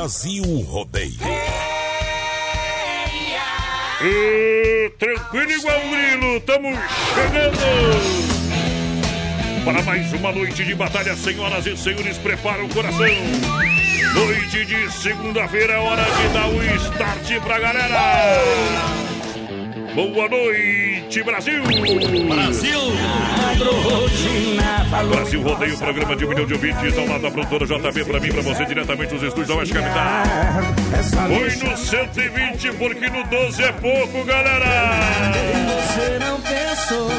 Brasil Rodeio. E, tranquilo igual um grilo, estamos chegando para mais uma noite de batalha, senhoras e senhores, prepara o coração. Noite de segunda-feira, é hora de dar o start pra galera. Boa noite, Brasil! Brasil! Brasil rodeia o programa de um milhão de ouvintes ao lado da produtora JB pra mim, pra você, diretamente dos estúdios da Oeste Capital. Foi no 120, porque no 12 é pouco, galera! Você não pensou,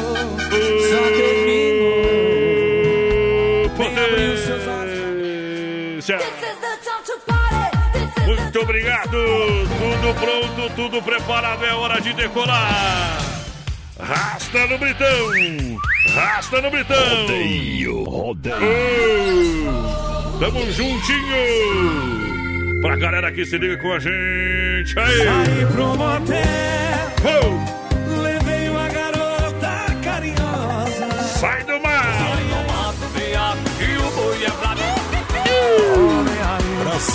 Potência! Muito obrigado! Tudo pronto, tudo preparado, é hora de decolar! Rasta no Britão! Rasta no Britão! Rodeio, rodeio. Oh, tamo juntinho! Pra galera que se liga com a gente aí! Saí pro motel, Oh, levei uma garota carinhosa. sai do mar!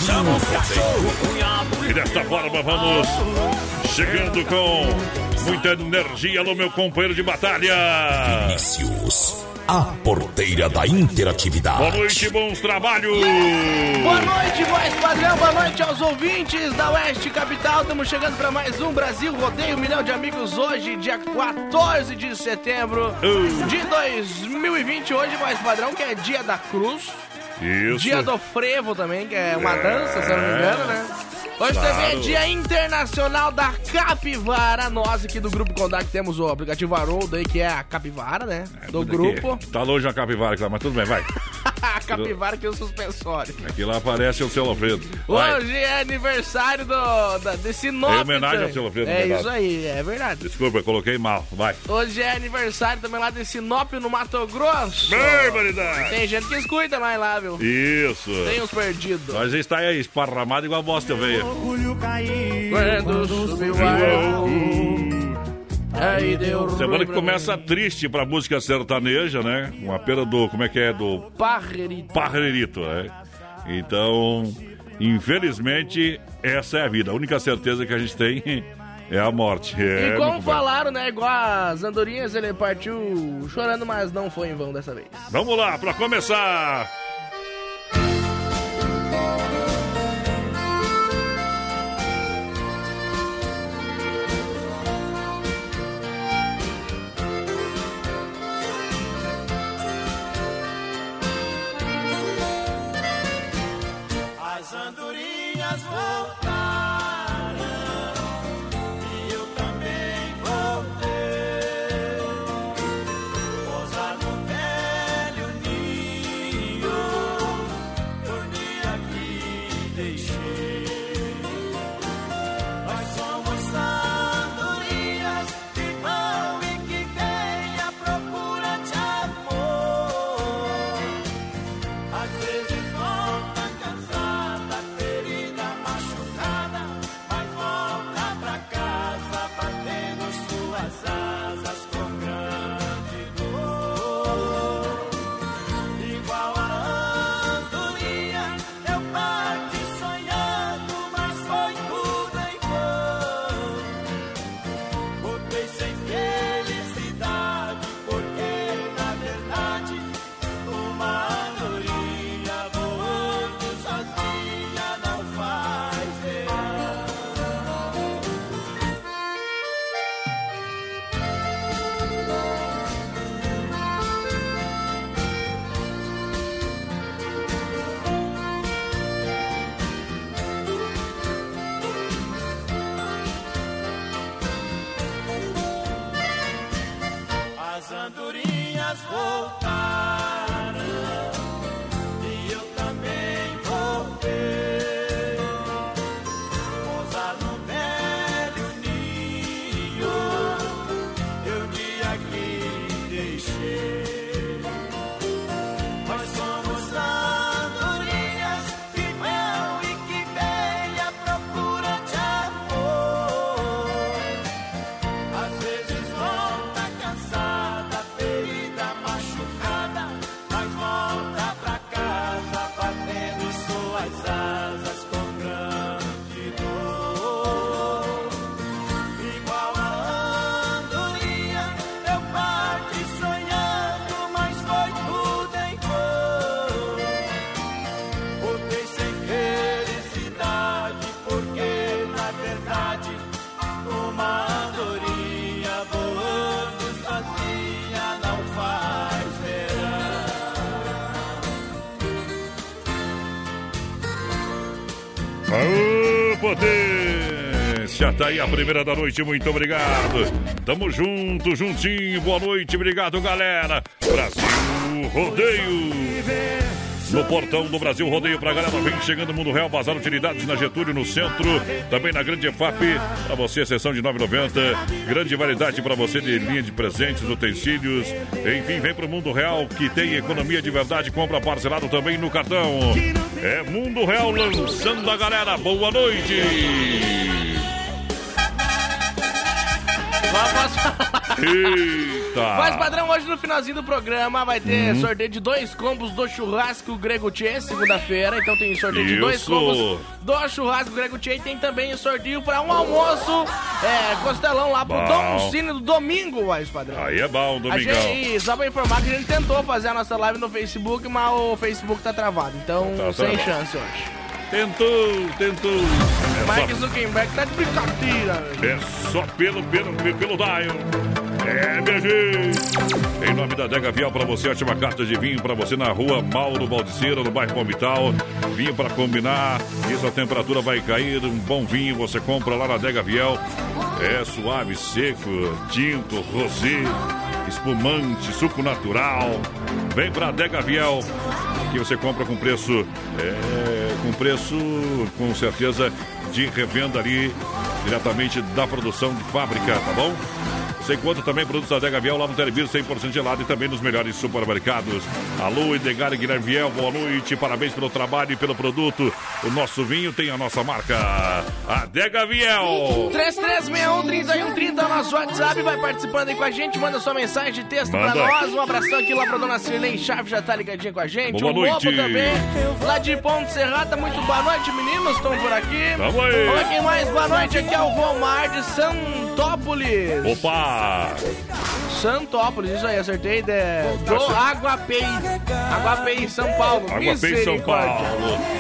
Chama os cachorro, cunhado E desta forma vamos chegando com muita energia no meu companheiro de batalha! Vinícius, a porteira da interatividade. Boa noite, bons trabalhos! Boa noite, voz padrão, boa noite aos ouvintes da Oeste Capital. Estamos chegando para mais um Brasil Rodeio, um milhão de amigos hoje, dia 14 de setembro de 2020. Hoje, voz padrão, que é dia da cruz. Isso! Dia do frevo também, que é uma É. dança, se eu não me engano, né? Hoje também é Claro. dia internacional da capivara. Nós aqui do Grupo Condac temos o aplicativo Haroldo aí, que é a capivara, né? Do grupo. Tá longe a capivara aqui mas tudo bem, vai. a capivara que é o suspensório. Aqui lá aparece o seu Alfredo. Vai. Hoje é aniversário do, da, de Sinop. É homenagem ao seu Alfredo, É verdade. isso aí, é verdade. Desculpa, eu coloquei mal. Vai. Hoje é aniversário também lá de Sinop, no Mato Grosso. Barbaridade! Tem gente que escuta mais lá, viu? Isso! Tem uns perdidos. Nós está aí esparramado igual bosta veia. orgulho cair. Quando subiu o Aí deu Semana que começa triste pra música sertaneja, né? Uma pena do. Como é que é? Do Parrerito. Parrerito, né? Então, infelizmente, essa é a vida. A única certeza que a gente tem é a morte. É, E como falaram, né? Igual as andorinhas, ele partiu chorando, mas não foi em vão dessa vez. Vamos lá, pra começar. Tá aí a primeira da noite, muito obrigado. Tamo junto, juntinho, boa noite, obrigado, galera. Brasil Rodeio. No portão do Brasil Rodeio pra galera, vem chegando Mundo Real, Bazar Utilidades na Getúlio, no centro, também na Grande EFAP, pra você, sessão de 9,90, grande variedade pra você de linha de presentes, utensílios, enfim, vem pro Mundo Real, que tem economia de verdade, compra parcelado também no cartão. É Mundo Real lançando a galera, boa noite! Eita! Mas, padrão, hoje no finalzinho do programa vai ter sorteio de dois combos do churrasco Grego Tchê, segunda-feira. Então tem sorteio de dois Isso. combos do churrasco Grego Tchê e tem também o sorteio para um almoço é, costelão lá pro Bom. Dom Cine do domingo, mais padrão. Aí é bom, A domingão. gente, só pra informar que a gente tentou fazer a nossa live no Facebook, mas o Facebook tá travado. Então, Tá sem travado. chance hoje. Tentou, tentou. É Mark só, Zuckerberg tá de brincadeira. é só pelo, pelo, pelo Dion. É, minha. Em nome da Dega Vial, pra você, ótima carta de vinho pra você na rua Mauro Baldiceira, no bairro Palmital. Vinho pra combinar. Isso a temperatura vai cair. Um bom vinho você compra lá na Dega Viel. É suave, seco, tinto, rosé, espumante, suco natural. Vem pra Dega Viel, que você compra com preço, é, com preço, com certeza, de revenda ali, diretamente da produção de fábrica, tá bom? Você encontra também produtos da Dega Viel lá no Telebir 100% gelado e também nos melhores supermercados. Alô, Edgar e Guilherme Viel, boa noite, parabéns pelo trabalho e pelo produto. O nosso vinho tem a nossa marca, a Dega Viel. 3361-3130 é o nosso WhatsApp, vai participando aí com a gente, manda sua mensagem de texto Manda. pra nós. Um abração aqui lá pra dona Cirlei Chave, já tá ligadinha com a gente. Boa o noite. Lobo também, lá de Ponte Serrata, muito boa noite, meninos, estão por aqui. Tamo aí. Olha quem mais, boa noite, aqui é o Vomar de Santópolis. Opa! Santópolis, isso aí, acertei. De, do Aguapei. Aguapei, São Paulo. Aguapei, São. Paulo.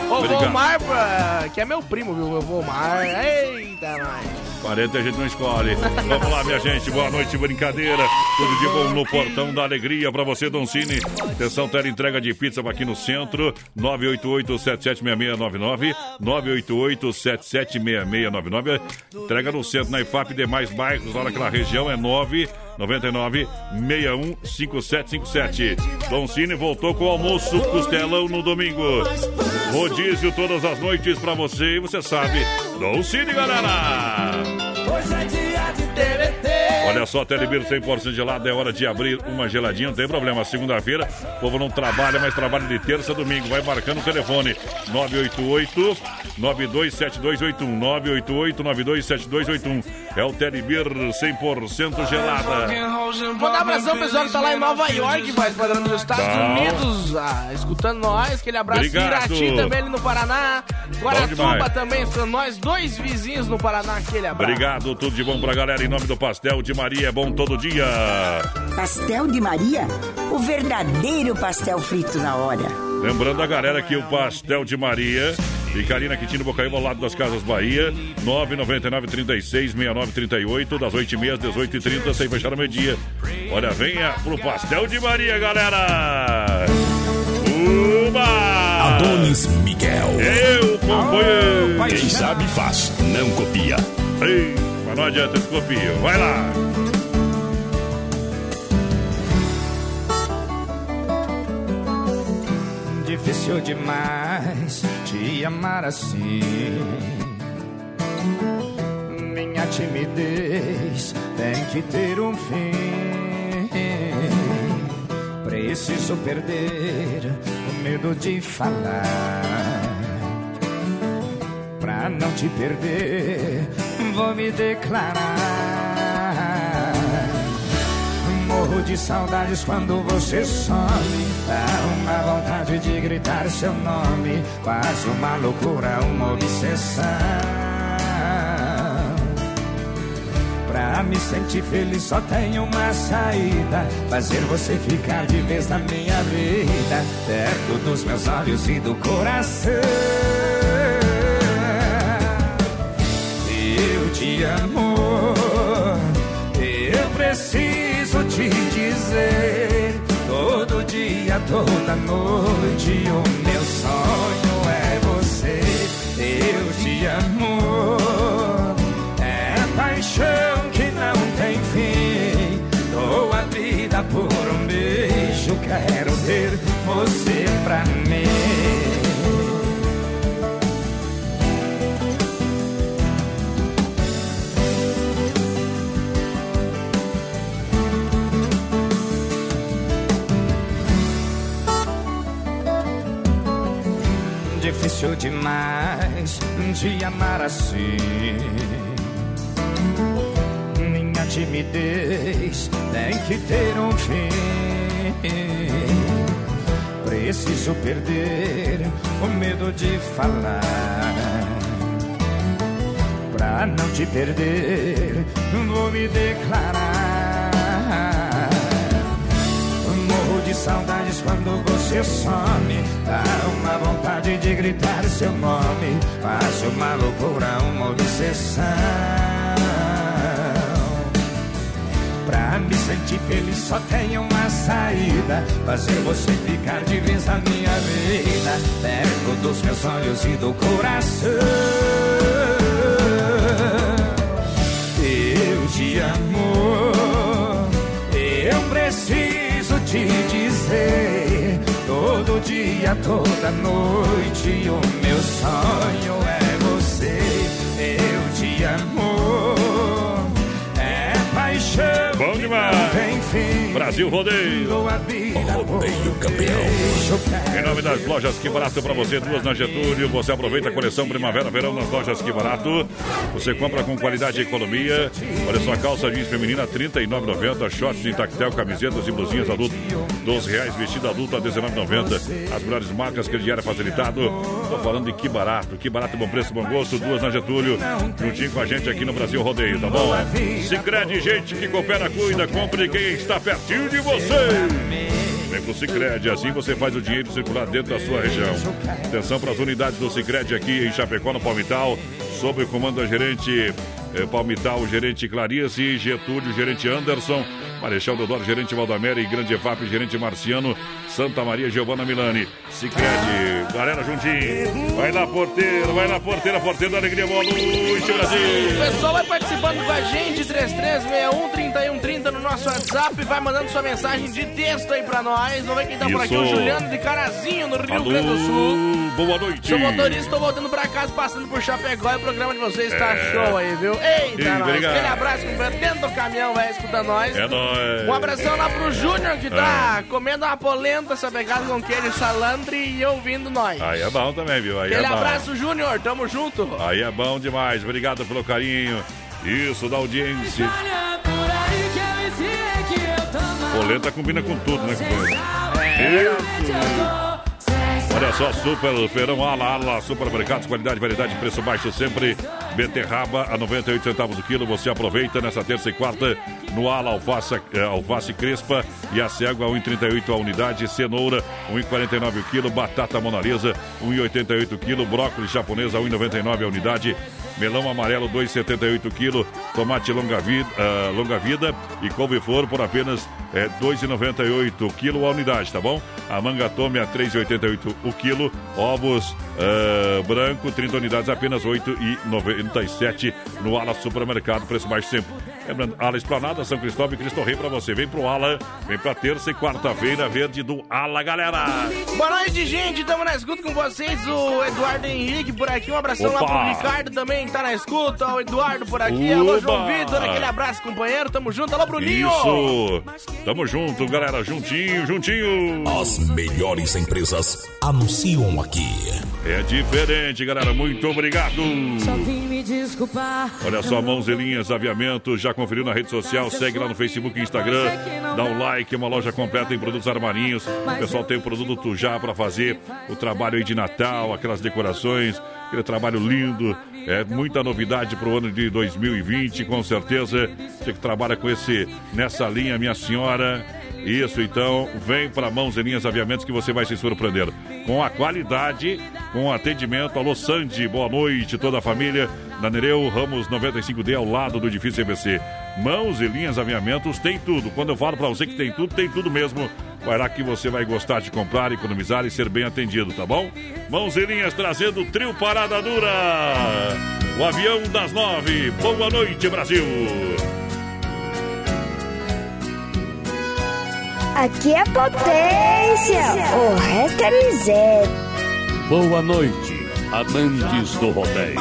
Ô, Obrigado. Que é meu primo, viu? O Vomar. Eita, nós. Parente a gente não escolhe. Vamos lá, minha gente. Boa noite, brincadeira. Tudo de bom no Portão da Alegria pra você, Don Cine. Atenção, tela entrega de pizza aqui no centro. 988-776699. 988-776699. Entrega no centro, na IFAP e demais bairros lá naquela região. É 999 61 5757. Dom Cine voltou com o almoço costelão no domingo. Rodízio todas as noites pra você e você sabe. Dom Cine, galera! Hoje é dia de TVT. Olha só, Telebir 100% gelado, é hora de abrir uma geladinha, não tem problema. Segunda-feira, o povo não trabalha, mas trabalha de terça a domingo. Vai marcando o telefone 988 927281 988 927281 É o Telebir 100% gelada. Mandar um abração, pessoal que tá lá em Nova York, mas padrão nos Estados Bom. Unidos, ah, escutando nós. Aquele abraço. Obrigado. Irati também ali no Paraná. Guaratuba também, escutando nós. Dois vizinhos no Paraná, aquele abraço. Obrigado, tudo de bom pra galera. Em nome do Pastel de Maria, é bom todo dia. Pastel de Maria? O verdadeiro pastel frito na hora. Lembrando a galera que o Pastel de Maria fica ali na Quintino Bocaíba, ao lado das Casas Bahia, 999 36 69 38, das 8h30 às 18h30, sem fechar o meio-dia. Olha, venha pro Pastel de Maria, galera! Uba! Adonis Miguel. Eu, companheiro! Quem sabe faz, não copia. Ei, mas não adianta copio. Vai lá! Difícil demais te amar assim. Minha timidez tem que ter um fim. Preciso perder o medo de falar. Pra não te perder, vou me declarar. Morro de saudades quando você some. Dá uma vontade de gritar seu nome. Quase uma loucura, uma obsessão. Pra me sentir feliz só tem uma saída Fazer você ficar de vez na minha vida Perto dos meus olhos e do coração Eu te amo Eu preciso te dizer Todo dia, toda noite O meu sonho é você Eu te amo é paixão que não tem fim. Dou a vida por um beijo, quero ter você pra mim. Difícil demais te amar assim. Minha timidez tem que ter um fim. Preciso perder o medo de falar. Pra não te perder, vou me declarar. Saudades quando você some. Dá uma vontade de gritar seu nome. Faço uma loucura, uma obsessão. Pra me sentir feliz só tem uma saída Fazer você ficar de vez na minha vida Perto dos meus olhos e do coração Eu te amo Eu preciso te dizer Todo dia, toda noite O meu sonho é você Eu te amo É paixão Bom demais. não tem fim. Brasil Rodeio. Rodeio campeão. Em nome das lojas Que Barato para você, duas na Getúlio. Você aproveita a coleção Primavera Verão nas lojas Que Barato. Você compra com qualidade e economia. Olha só, calça jeans feminina R$ 39,90. Shorts de tactel, camisetas e blusinhas adulto 12 reais. Vestido adulto a R$ 19,90. As melhores marcas, crediário facilitado. Tô falando de Que Barato. Que Barato, bom preço, bom gosto. Duas na Getúlio. Juntinho com a gente aqui no Brasil Rodeio, tá bom? Sicredi gente que coopera, cuida, compre quem está pertinho de você. Vem pro Cicred, assim você faz o dinheiro circular dentro da sua região. Atenção para as unidades do Cicred aqui em Chapecó, no Palmital, sob o comando da gerente eh, Palmital, gerente Clarice, Getúlio, gerente Anderson, Marechal Deodoro, gerente Valdamere, Grande EFAP, gerente Marciano, Santa Maria, Giovana Milani. Cicred, galera juntinho. Vai lá, porteiro, vai lá, porteira, porteiro da alegria, boa noite, O Brasil. pessoal vai participando com a gente, 3361-3130 no nosso WhatsApp, vai mandando sua mensagem de texto aí pra nós. Vamos ver quem tá por aqui, o Isso. Juliano de Carazinho, no Rio Alô, Grande do Sul. Boa noite. Sou motorista, tô voltando pra casa, passando por Chapecó e o programa de vocês tá É. show aí, viu? Eita, Ih, nós. obrigado. Aquele abraço, companheiro, dentro do caminhão, vai escutando nós. É nóis. Um abração lá pro Júnior que tá comendo uma polenta, sapecada com queijo salandre e ouvindo nós. Aí é bom também, viu? Aí Aquele é abraço, Júnior, tamo junto. Aí é bom demais. Obrigado pelo carinho. Isso, da audiência. Polenta combina com tudo, né, companheiro? Isso. Olha só, super feirão ala, ala, supermercados, qualidade, variedade, preço baixo sempre. Beterraba a 98 centavos o quilo. Você aproveita nessa terça e quarta no ala, alface, eh, alface crespa e a cego a 1,38 a unidade. Cenoura 1,49 o quilo. Batata monalisa 1,88 o quilo. Brócolis japonesa 1,99 a unidade. Melão amarelo 2,78 quilo. Tomate longa vida, ah, longa vida e couve-flor por apenas é, 2,98 quilo a unidade, tá bom? A manga tome a 3,88 o quilo. Ovos ah, branco, 30 unidades, apenas 8,97 no Ala Supermercado. Preço baixo sempre. Lembrando, Ala Esplanada, São Cristóvão e Cristo Rei pra você. Vem pro Ala, vem pra terça e quarta-feira verde do Ala, galera. Boa noite, gente. Tamo na escuta com vocês. O Eduardo Henrique por aqui. Um abração lá Opa. pro Ricardo também, tá na escuta. O Eduardo por aqui. Alô, Oba. João Vitor. Aquele abraço, companheiro. Tamo junto. Alô, Bruninho. Isso! Tamo junto, galera. Juntinho, juntinho. As melhores empresas anunciam aqui. É diferente, galera. Muito obrigado. Só vim me desculpar. Olha só, mãos e linhas, aviamento. Já conferiu na rede social? Segue lá no Facebook e Instagram. Dá um like, uma loja completa em produtos armarinhos. O pessoal tem o produto Tujá para fazer o trabalho aí de Natal, aquelas decorações, aquele trabalho lindo. É muita novidade para o ano de 2020, com certeza. Você que trabalha com esse nessa linha, minha senhora. Isso, então, vem para Mãos e Linhas Aviamentos que você vai se surpreender. Com a qualidade, com o atendimento. Alô, Sandy, boa noite, toda a família. Na Nereu Ramos 95D, ao lado do edifício EBC. Mãos e Linhas Aviamentos tem tudo. Quando eu falo para você que tem tudo, tem tudo mesmo. Vai lá que você vai gostar de comprar, economizar e ser bem atendido, tá bom? Mãos e Linhas trazendo o trio Parada Dura. O avião das nove. Boa noite, Brasil. Aqui é potência, o resto é miséria. Boa noite, amantes do rodeio.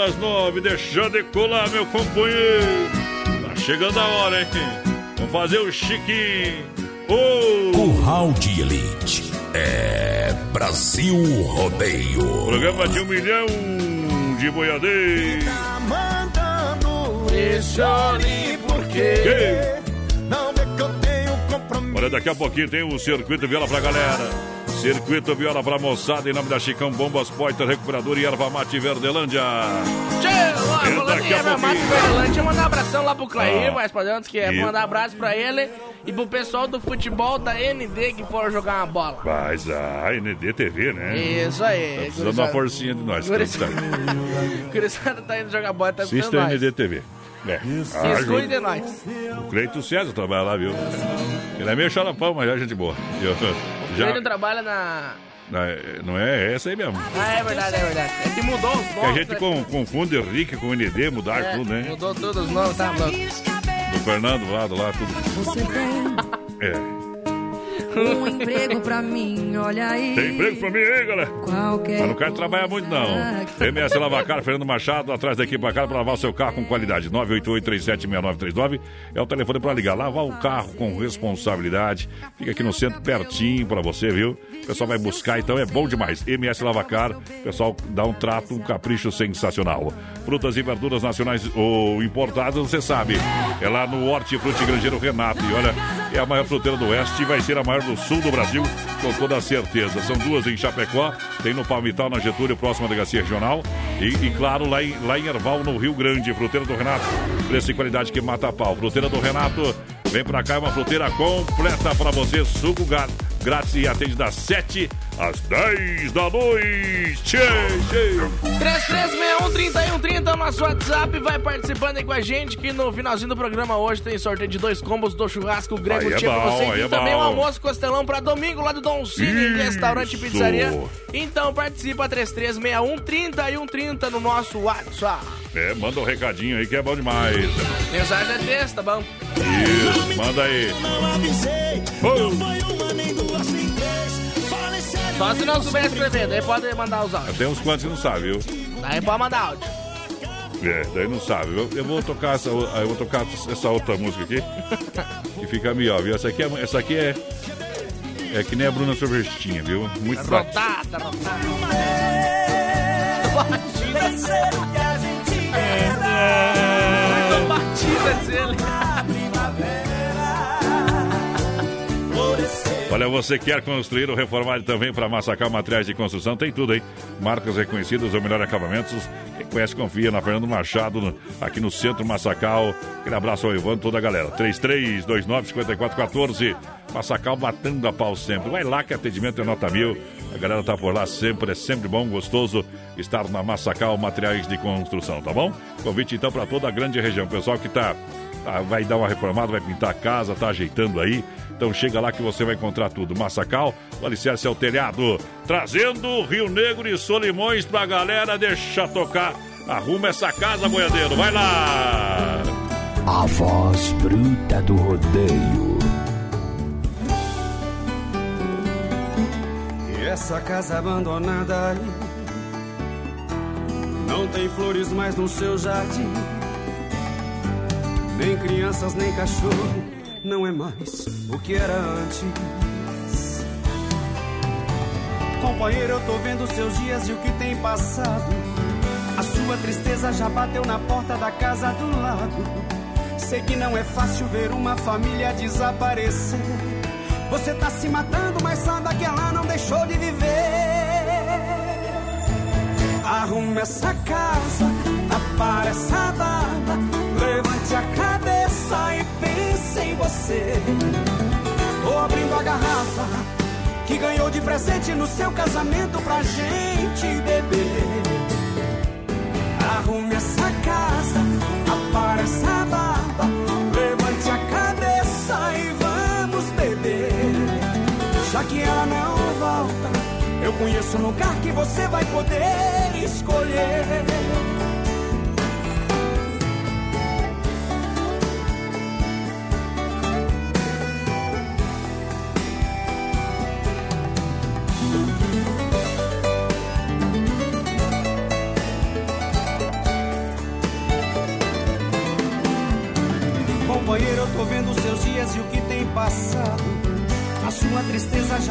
Das nove, deixa de colar, meu companheiro. Tá chegando a hora, hein? Vamos fazer o chiquinho. Oh! Curral de Elite. É Brasil Rodeio. Programa de um milhão de boiadeiros. Tá mandando olhe porque Que? não vê que eu tenho compromisso. Olha, daqui a pouquinho tem o Circuito Viola pra galera. Circuito Viola pra moçada, em nome da Chicão Bombas, Poiter, Recuperador e Erva Mate Verdelândia. É falando em Erva Mate. Verdelândia, mandar um abração lá pro Clair, Ah. mais pra antes que é E- mandar abraço pra ele e pro pessoal do futebol da ND que foram jogar uma bola. Mas a ND TV, né? Isso aí. Tá precisando uma forcinha de nós. O Cristiano tá indo jogar bola, tá Assista escutando a. ND TV. É. Se ajuda. exclui de nós. O Cleito César trabalha lá, viu? Ele é meio xaropão, mas já é gente boa. Eu, já, Ele trabalha na... não é essa aí mesmo. Ah, é verdade, é verdade. É que mudou os Que nomes. a gente né? com- confunde Henrique com ND, mudaram É, tudo, né? Mudou todos os nomes, tá louco. Do Fernando lá, do lá, tudo. É. Um emprego pra mim, olha aí. Tem emprego pra mim aí, galera? Qualquer Mas não quero trabalhar muito, não. MS Lavacar, Fernando Machado, atrás da equipe Bacar para lavar o seu carro com qualidade. 988-376939 é o telefone para ligar. Lavar o carro com responsabilidade. Fica aqui no centro, pertinho para você, viu? O pessoal vai buscar, então é bom demais. MS Lavacar, o pessoal dá um trato, um capricho sensacional. Frutas e verduras nacionais ou importadas, você sabe. É lá no Hortifruti Grangeiro Renato. E olha, é a maior fruteira do Oeste e vai ser a maior do Sul do Brasil, com toda certeza. São duas em Chapecó, tem no Palmital, na Getúlio, próxima Delegacia Regional. E, e, claro, lá em, lá em Erval, no Rio Grande, fruteira do Renato. Preço e qualidade que mata a pau. Fruteira do Renato, vem pra cá, é uma fruteira completa pra você. Suco gato grátis e atende das 7 às 10 da noite. 3361-3130 é o nosso WhatsApp. Vai participando aí com a gente que no finalzinho do programa hoje tem sorteio de dois combos do churrasco grego Aí é bom, você. aí E é também um almoço costelão pra domingo lá do Dom Cine, restaurante e pizzaria. Então participa 3361-3130 no nosso WhatsApp. É, manda um recadinho aí que é bom demais. Mensagem é texto, tá bom? Isso, manda aí. Só se não souber escrever, daí pode mandar os áudios. Tem uns quantos que não sabem, viu? Daí pode mandar áudio. É, daí não sabe. Eu, eu vou tocar essa, eu vou tocar essa outra música aqui. Que fica melhor, viu? Essa aqui é, essa aqui é, é que nem a Bruna Sorvestinha, viu? Muito prática. Rotada, rotada. Batida. Muito Olha, você quer construir ou reformar também para Massacal Materiais de Construção? Tem tudo aí. Marcas reconhecidas ou melhor acabamentos. Quem conhece, confia na Fernando Machado, aqui no centro Massacal. Aquele abraço ao Ivan, toda a galera. 3329-5414. Massacal batendo a pau sempre. Vai lá que atendimento é nota mil. A galera tá por lá sempre, é sempre bom, gostoso estar na Massacal Materiais de Construção, tá bom? Convite então para toda a grande região. Pessoal que tá Tá, vai dar uma reformada, vai pintar a casa, tá ajeitando aí. Então chega lá que você vai encontrar tudo. Massacal, o alicerce é o telhado. Trazendo Rio Negro e Solimões pra galera, deixa tocar. Arruma essa casa, boiadeiro, vai lá! A voz bruta do rodeio. E essa casa abandonada aí Não tem flores mais no seu jardim Nem crianças, nem cachorro Não é mais o que era antes. Companheiro, eu tô vendo seus dias e o que tem passado. A sua tristeza já bateu na porta da casa do lado Sei que não é fácil ver uma família desaparecer. Você tá se matando, mas saiba que ela não deixou de viver. Arrume essa casa, apare essa barba, levante a cabeça e pense em você. Tô abrindo a garrafa que ganhou de presente no seu casamento pra gente beber. Arrume essa casa, apare essa barba, levante a cabeça e vamos beber. Já que ela não volta, eu conheço um lugar que você vai poder escolher.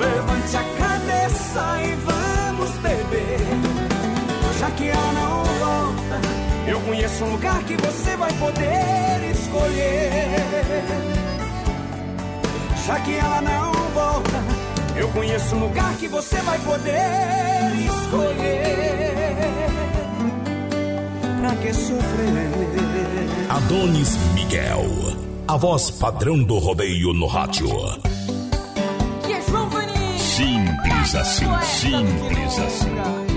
levante a cabeça e vamos beber. Já que ela não volta, eu conheço um lugar que você vai poder escolher. Já que ela não volta, eu conheço um lugar que você vai poder escolher. Pra que sofrer? Adonis Miguel. a voz padrão do rodeio no rádio. Simples assim, simples assim.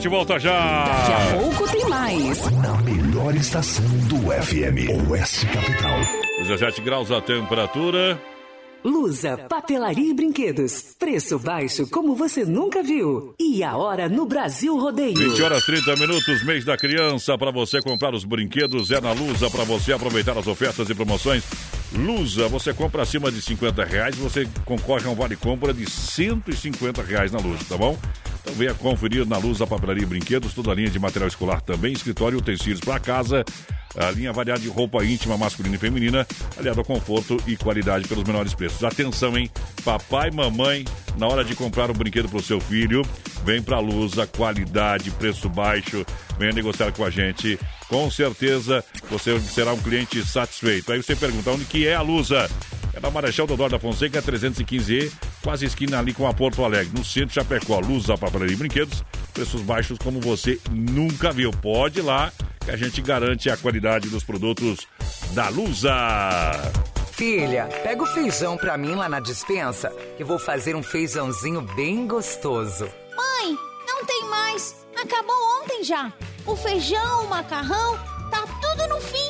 Gente volta já. Daqui a pouco tem mais. Na melhor estação do FM, Oeste Capital. 17 graus a temperatura. Lusa, papelaria e brinquedos. Preço baixo como você nunca viu. E a hora no Brasil Rodeio. 20 horas 30 minutos, mês da criança. Para você comprar os brinquedos é na Lusa. Para você aproveitar as ofertas e promoções. Lusa, você compra acima de 50 reais, você concorre a um vale compra de 150 reais na Lusa, tá bom? Venha conferir na Lusa Papelaria e Brinquedos, toda a linha de material escolar também, escritório utensílios para casa, a linha variada de roupa íntima masculina e feminina, aliado ao conforto e qualidade pelos menores preços. Atenção, hein? Papai e mamãe, na hora de comprar um brinquedo para o seu filho, vem para a Lusa, qualidade, preço baixo, venha negociar com a gente. Com certeza você será um cliente satisfeito. Aí você pergunta onde que é a Lusa? É na Marechal Dodoro da Fonseca, 315E, quase esquina ali com a Porto Alegre, no centro de Chapecó. Lusa, papelaria e brinquedos, preços baixos como você nunca viu. Pode ir lá que a gente garante a qualidade dos produtos da Lusa. Filha, pega o feijão pra mim lá na dispensa, que vou fazer um feijãozinho bem gostoso. Mãe, não tem mais. Acabou ontem já. O feijão, o macarrão, tá tudo no fim.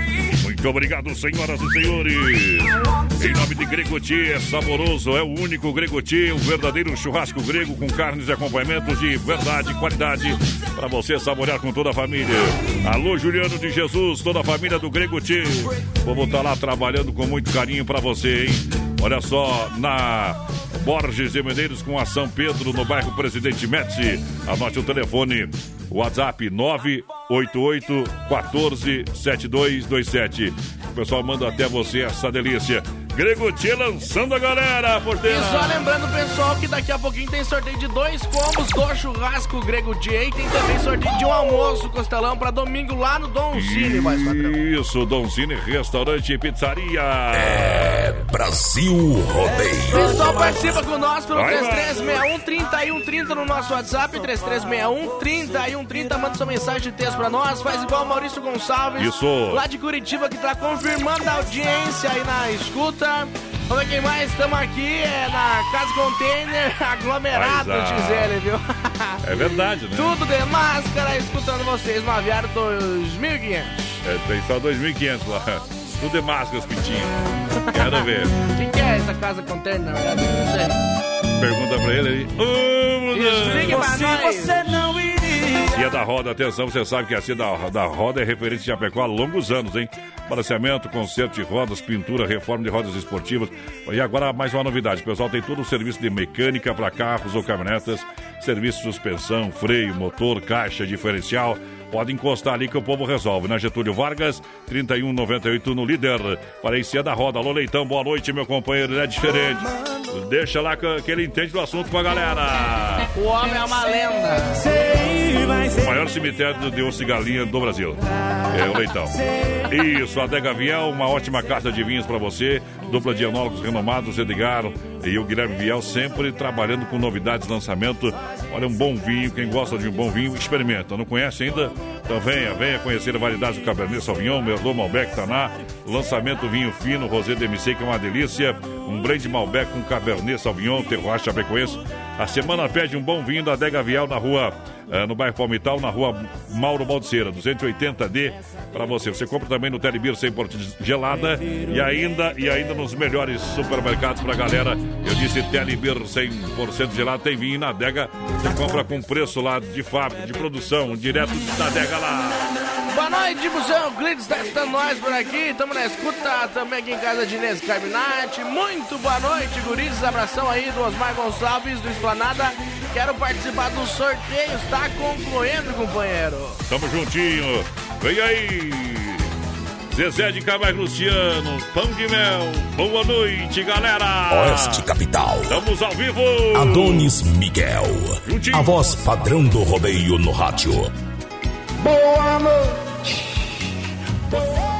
Muito obrigado, senhoras e senhores. Em nome de Gregoti, é saboroso, é o único Gregoti, o verdadeiro churrasco grego com carnes e acompanhamentos de verdade e qualidade para você saborear com toda a família. Alô, Juliano de Jesus, toda a família do Gregoti. O povo tá lá trabalhando com muito carinho para você, hein? Olha só, na Borges de Medeiros com a São Pedro, no bairro Presidente Médici. Anote o telefone, WhatsApp 988 14 7227. O pessoal manda até você essa delícia. Grego Tia lançando a galera, porteira. E só lembrando, pessoal, que daqui a pouquinho tem sorteio de dois combos do churrasco Grego Tia e tem também sorteio de um almoço costelão para domingo lá no Dom Cine, mais padrão. Isso, Dom Cine, restaurante e pizzaria. É Brasil Rodeio. Pessoal, participa com nós pelo Vai, 3361-3130 no nosso WhatsApp, 3361-3130. Manda sua mensagem de texto pra nós. Faz igual o Maurício Gonçalves. Isso. Lá de Curitiba, que tá confirmando a audiência aí na escuta. Vamos ver quem mais. Estamos aqui é na Casa Container, aglomerado, Mas, ah, diz ele, viu? É verdade, né? Tudo de máscara, escutando vocês no Aviário 2500. É, tem só 2.500 lá. Tudo é máscara, os pintinhos. Quero ver. O que, que é essa Casa Container, na verdade? Pergunta pra ele aí. Ô, Explique pra nós. Você não iria. Cia da Roda, atenção, você sabe que a Cia da, da Roda é referência de Chapecó há longos anos, hein? Balanceamento, conserto de rodas, pintura, reforma de rodas esportivas. E agora mais uma novidade, o pessoal tem todo o serviço de mecânica para carros ou caminhonetas, serviço de suspensão, freio, motor, caixa, diferencial. Pode encostar ali que o povo resolve. Na Getúlio Vargas, 3198 no líder. Para a Cia da Roda. Alô, Leitão, boa noite, meu companheiro. Ele é diferente. Deixa lá que que ele entende do assunto com a galera. O homem é uma lenda. O maior cemitério de osso e galinha do Brasil. É o Leitão. Isso, Adega Viel, uma ótima carta de vinhos para você. Dupla de enólogos renomados, Edgar e o Guilherme Viel, sempre trabalhando com novidades, lançamento. Olha, um bom vinho. Quem gosta de um bom vinho, experimenta. Não conhece ainda? Então venha, venha conhecer a variedade do Cabernet Sauvignon, Merlot, Malbec, Taná. Lançamento vinho fino, Rosé DMC, que é uma delícia. Um blend Malbec com Cabernet Sauvignon, Terroir Chapecoense. A semana pede um bom vinho da Adega Vial na rua, eh, no bairro Palmital, na rua Mauro Baldiceira, 280D para você. Você compra também no Telebir 100% gelada e ainda e ainda nos melhores supermercados para galera. Eu disse Telebir 100% gelado, tem vinho na adega. Você compra com preço lá de fábrica, de produção, direto da adega lá. Boa noite, Busão. Glitz está escutando nós por aqui. Estamos na escuta também aqui em casa de Inês Carminati. Muito boa noite, gurizes. Abração aí do Osmar Gonçalves, do Esplanada. Quero participar do sorteio. Está concluindo, companheiro. Tamo juntinho. Vem aí. Zezé de Camargo Luciano, Pão de Mel. Boa noite, galera. Oeste Capital. Estamos ao vivo. Adonis Miguel. A voz padrão do rodeio no rádio. Boa noite. meu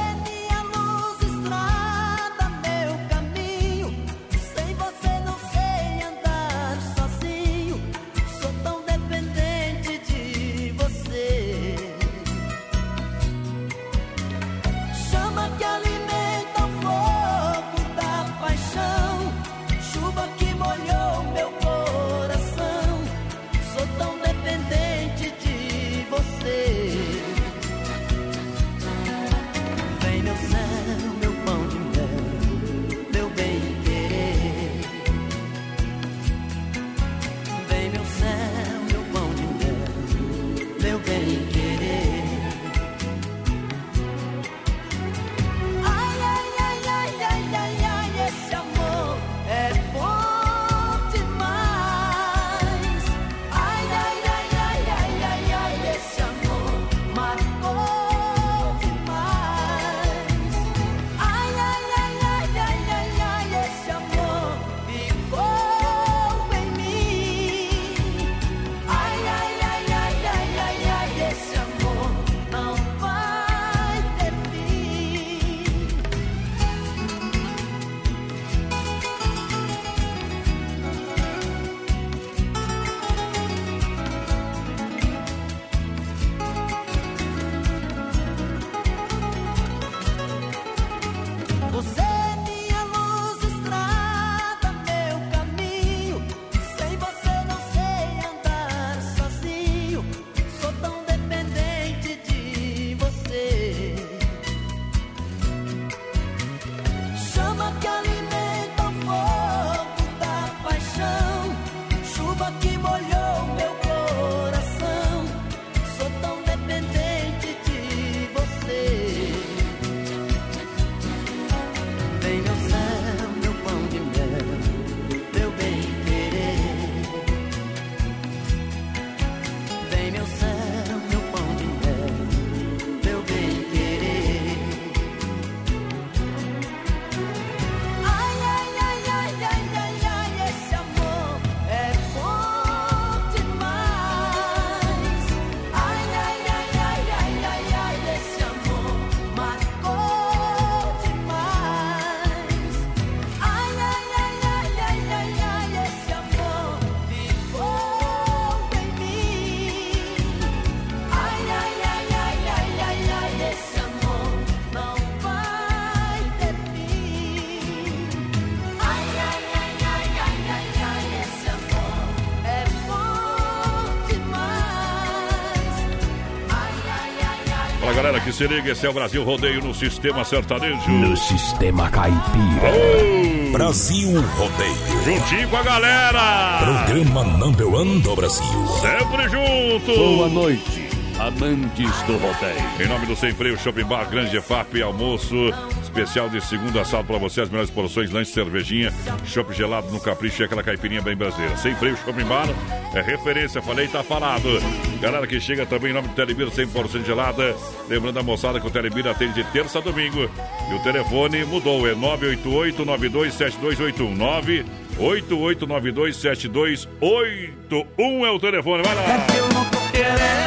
Que se liga, esse é o Brasil Rodeio no Sistema Sertanejo. No Sistema Caipira. Brasil Rodeio. Juntinho com a galera. Programa Number One do Brasil. Sempre junto. Boa noite, amantes do rodeio. Em nome do Sem Freio Shopping Bar, Grande EFAP, almoço especial de segunda a sábado para você, as melhores porções, lanche, cervejinha, chopp gelado no capricho e aquela caipirinha bem brasileira. Sem Freio Shopping Bar é referência, falei, tá falado. Galera que chega também em nome do Telebir 100% gelada. Lembrando a moçada que o Telebir atende de terça a domingo. E o telefone mudou, é 988 927281 988927281 é o telefone, vai lá. querendo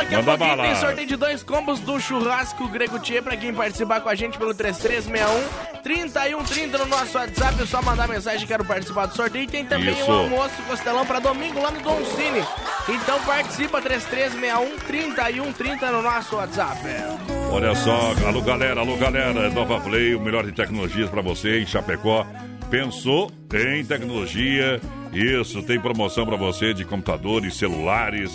Daqui a Manda pouquinho bala. tem sorteio de dois combos do churrasco Grego Tchê pra quem participar com a gente pelo 3361 3130 no nosso WhatsApp. É só mandar mensagem quero participar do sorteio. E tem também Isso. o almoço costelão pra domingo lá no Don Cine. Então participa 3361 3130 no nosso WhatsApp. Olha só, alô galera, alô galera, Nova Play, o melhor de tecnologias para você em Chapecó. Pensou em tecnologia? Isso, tem promoção para você de computadores, celulares.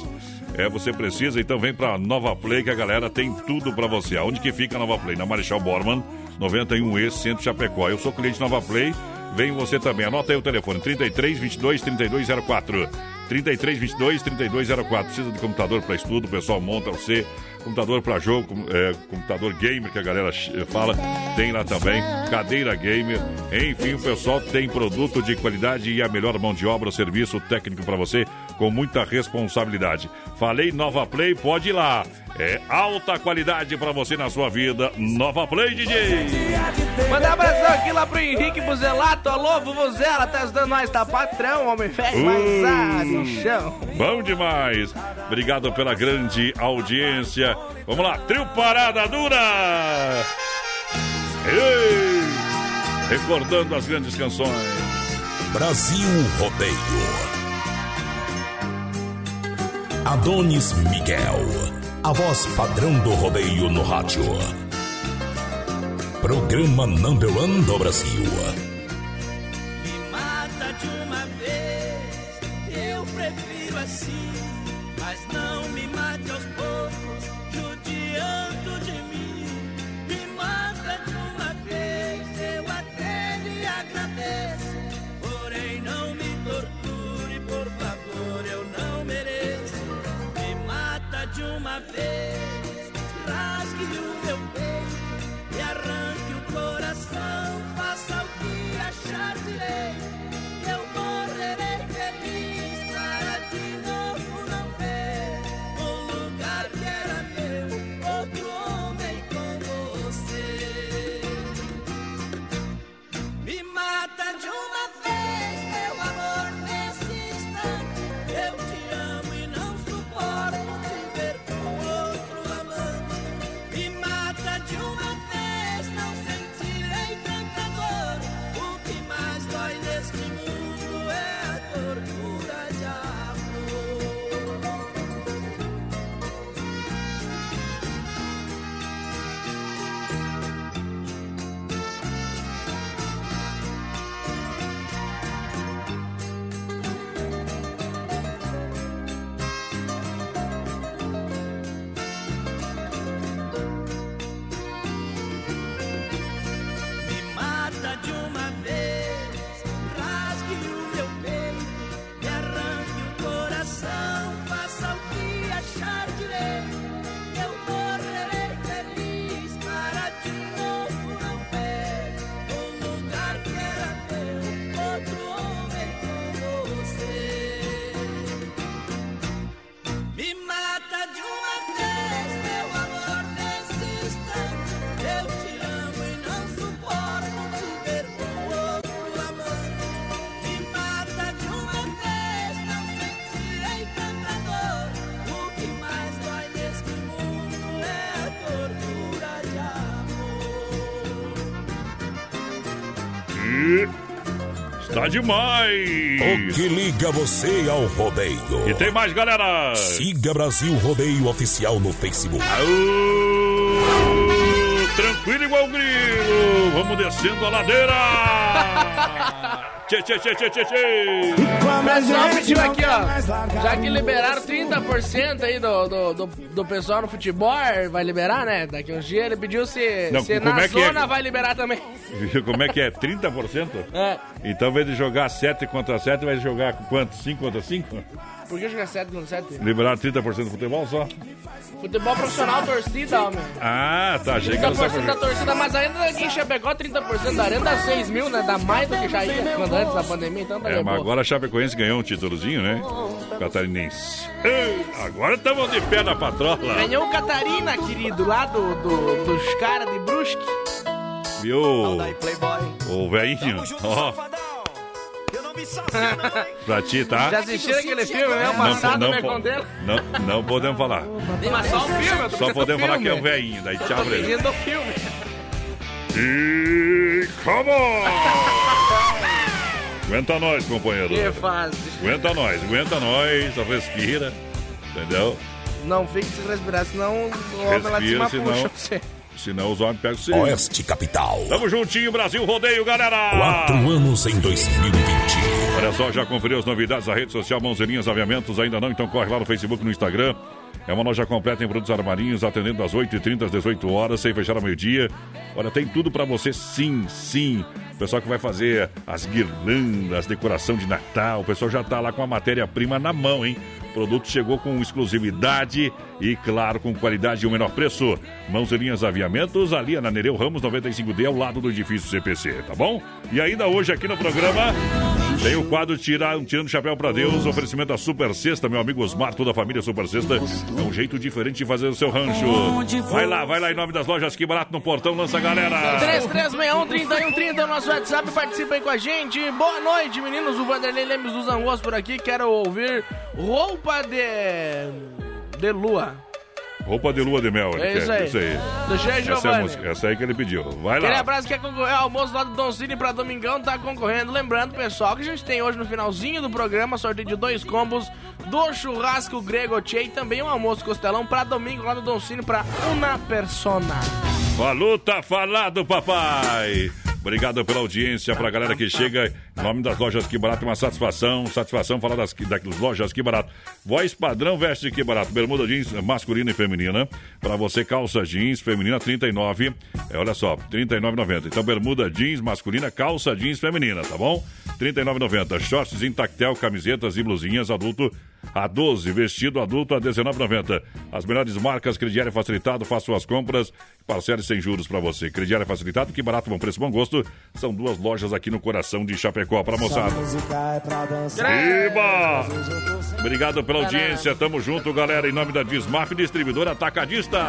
É, você precisa, então vem para Nova Play que a galera tem tudo para você. Aonde que fica a Nova Play? Na Marechal Borman, 91E, Centro Chapecó. Eu sou cliente Nova Play, vem você também. Anota aí o telefone, 33 22 3204. 33 22 3204. Precisa de computador para estudo, o pessoal monta você. Computador para jogo, é, computador gamer que a galera ch- fala, tem lá também. Cadeira gamer, enfim, o pessoal tem produto de qualidade e a melhor mão de obra, serviço técnico para você com muita responsabilidade. Falei Nova Play, pode ir lá. É alta qualidade para você na sua vida. Nova Play, DJ. Mandar um abração aqui lá pro Henrique Buzelato. Alô, Vuvuzela, tá ajudando nós, tá patrão, homem velho, mas ah, no chão. Bom demais. Obrigado pela grande audiência. Vamos lá, trio Parada Dura. Ei! Recordando as grandes canções. Brasil Rodeio. Adonis Miguel. A voz padrão do rodeio no rádio. Programa Number One do Brasil. De demais. O que liga você ao rodeio? E tem mais, galera. Siga Brasil Rodeio Oficial no Facebook. Aô, tranquilo igual grilo. Vamos descendo a ladeira. tchê, tchê, tchê, tchê, tchê, tchê. Pessoal pediu aqui, ó. Já que liberaram 30% aí do, do, do, do pessoal no futebol, vai liberar, né? Daqui uns dias ele pediu se, Não, se na é é? zona vai liberar também. Como é que é? 30%? É. Então, ao invés de jogar 7 contra 7, vai jogar com quanto? 5 contra 5? Por que jogar 7 no 7? Liberaram 30% do futebol só? Futebol profissional, torcida, homem. Ah, tá. Só 30% da torcida, mas ainda aqui em Chapecó, 30% da arena dá 6 mil, né? Dá mais do que já ia quando antes da pandemia, então tá É, mas agora a Chapecoense ganhou um títulozinho, né? Catarinense. Ei, agora estamos de pé na patrola. Ganhou o Catarina, querido, lá do, do- dos caras de Brusque. Viu? O velhinho. Ó. Pra ti, tá? Já assistiram aquele filme, né? O Não, passado não, me po- condena. não, não podemos falar. Mas só o filme, eu tô Só podemos falar que é o velhinho. Daí tchau o filme. E come on! Aguenta nós, companheiro. Que fase. Aguenta nós, aguenta nós, respira. Entendeu? Não fique se respirar, senão o homem lá de Respira, cima senão, puxa você. senão os homens pegam você. Oeste Capital. Tamo juntinho, Brasil Rodeio, galera! Quatro anos em 2020. Olha só, já conferiu as novidades da rede social Mãozinhas Aviamentos? Ainda não? Então corre lá no Facebook e no Instagram. É uma loja completa em produtos armarinhos, atendendo das 8h30 às 18 horas, sem fechar ao meio-dia. Olha, tem tudo pra você, sim, sim. O pessoal que vai fazer as guirlandas, decoração de Natal, o pessoal já tá lá com a matéria-prima na mão, hein? Produto chegou com exclusividade e, claro, com qualidade e o menor preço. Mãos e linhas aviamentos, ali na Nereu Ramos 95D, ao lado do edifício CPC, tá bom? E ainda hoje aqui no programa tem o quadro Tirar, Tirando Chapéu pra Deus, oferecimento da Super Sexta, meu amigo Osmar, toda a família Super Sexta. É um jeito diferente de fazer o seu rancho. Vai lá, vai lá em nome das lojas Que Barato no Portão, lança a galera. 3361-3130 é o nosso WhatsApp, participa aí com a gente. Boa noite, meninos. O Vanderlei Lemos dos Angos por aqui. Quero ouvir roupa de. de lua. Roupa de lua de mel. ele É quer, isso aí. Isso aí. Do Jean essa, é essa aí que ele pediu. Vai Aquele lá. abraço que quer concorrer ao almoço lá do Don Cine pra Domingão, tá concorrendo. Lembrando, pessoal, que a gente tem hoje no finalzinho do programa sorteio de dois combos do churrasco grego e também um almoço costelão pra domingo lá no Don Cine pra uma persona. Falou, tá falado, papai. Obrigado pela audiência, pra galera que chega. Em nome das lojas Que Barato, uma satisfação. Satisfação falar das, das lojas Que Barato. Voz padrão veste Que Barato. Bermuda jeans masculina e feminina. Pra você, calça jeans feminina 39. É, olha só, 39,90. Então, bermuda jeans masculina, calça jeans feminina, tá bom? 39,90. Shorts em tactel, camisetas e blusinhas adulto a 12, vestido adulto a 19,90. As melhores marcas, crediário facilitado, faça suas compras, parcele sem juros pra você. Crediário facilitado, que barato, bom preço, bom gosto. São duas lojas aqui no coração de Chapecó pra moçada. Iba! Obrigado pela audiência, tamo junto, galera, em nome da Dismaf, distribuidora atacadista.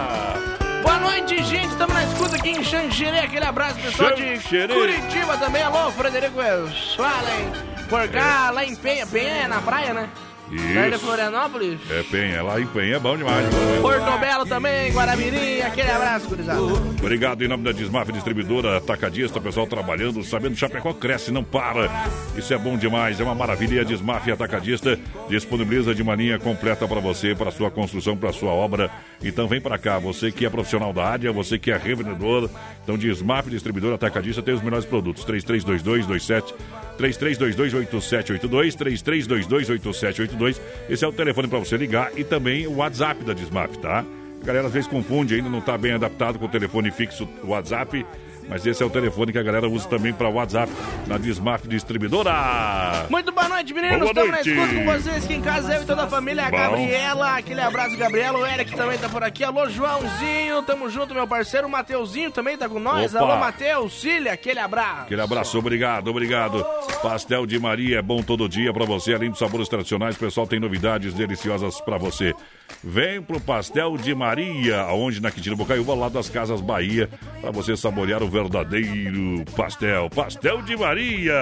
Boa noite, gente. Estamos na escuta aqui em Xanxerê. Aquele abraço, pessoal de Xanxerê. Curitiba também. Alô, Frederico Schwalen. Por cá, lá em Penha. Penha é na praia, né? Perto de Isso. Florianópolis. É Penha, lá em Penha é bom demais. Porto Belo também, Guaramirim. Aquele abraço, gurizada. Obrigado em nome da Dismaf Distribuidora Atacadista, pessoal trabalhando, sabendo que Chapecó cresce, não para. Isso é bom demais, é uma maravilha. A Dismaf Atacadista disponibiliza de uma linha completa para você, para sua construção, para sua obra. Então vem para cá, você que é profissional da área, você que é revendedor. Então Dismaf Distribuidora Atacadista tem os melhores produtos. 332227 33228782 33228782 Esse é o telefone para você ligar e também o WhatsApp da Dismaf, tá? A galera às vezes confunde, ainda não está bem adaptado com o telefone fixo WhatsApp, mas esse é o telefone que a galera usa também para WhatsApp na Dismaf Distribuidora. Muito boa noite, meninos. Boa Estamos na noite. escuta com vocês aqui em casa, eu e toda a família. A Bom. Gabriela, aquele abraço, Gabriela. O Eric também tá por aqui. Alô, Joãozinho. Tamo junto, meu parceiro. O Mateuzinho também tá com nós. Opa. Alô, Mateus. Cília, aquele abraço. Aquele abraço, obrigado, obrigado. Pastel de Maria é bom todo dia para você, além dos sabores tradicionais, o pessoal tem novidades deliciosas para você. Vem pro Pastel de Maria, aonde na Quintino Bocaiúva, lado das Casas Bahia, para você saborear o verdadeiro pastel. Pastel de Maria.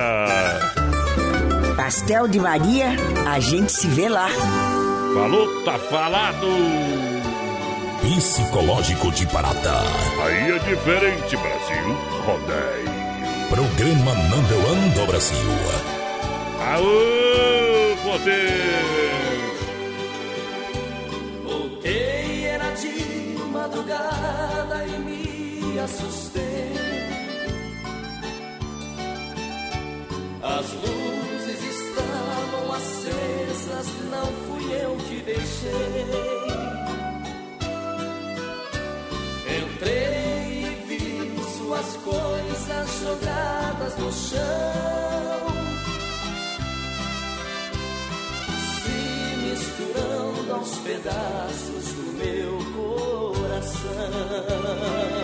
Pastel de Maria, a gente se vê lá. Falou, tá falado. Psicológico de Barata. Aí é diferente, Brasil. Rodeio. Programa Number One do Brasil. Aô, poder! Voltei, era de madrugada e me assustei. As luzes estavam acesas, não fui eu que deixei. Entrei e vi suas coisas jogadas no chão. Se misturando aos pedaços do meu coração.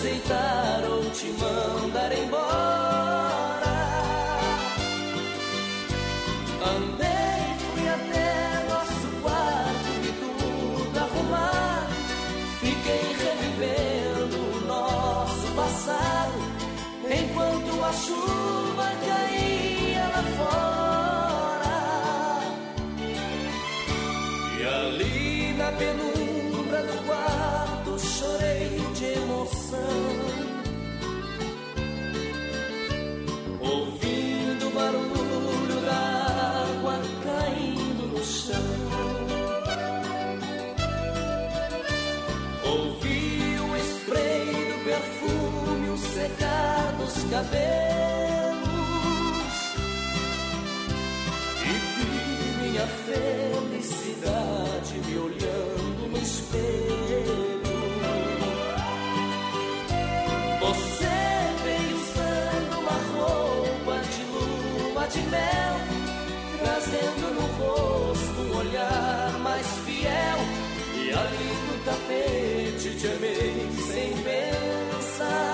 Aceitar ou te mandar embora. Andei, fui até nosso quarto, vi tudo arrumar. Fiquei revivendo o nosso passado, enquanto a chuva dos cabelos. E vi minha felicidade me olhando no espelho. Você veio usando uma roupa de lua de mel, trazendo no rosto um olhar mais fiel. E ali no tapete te amei sem pensar.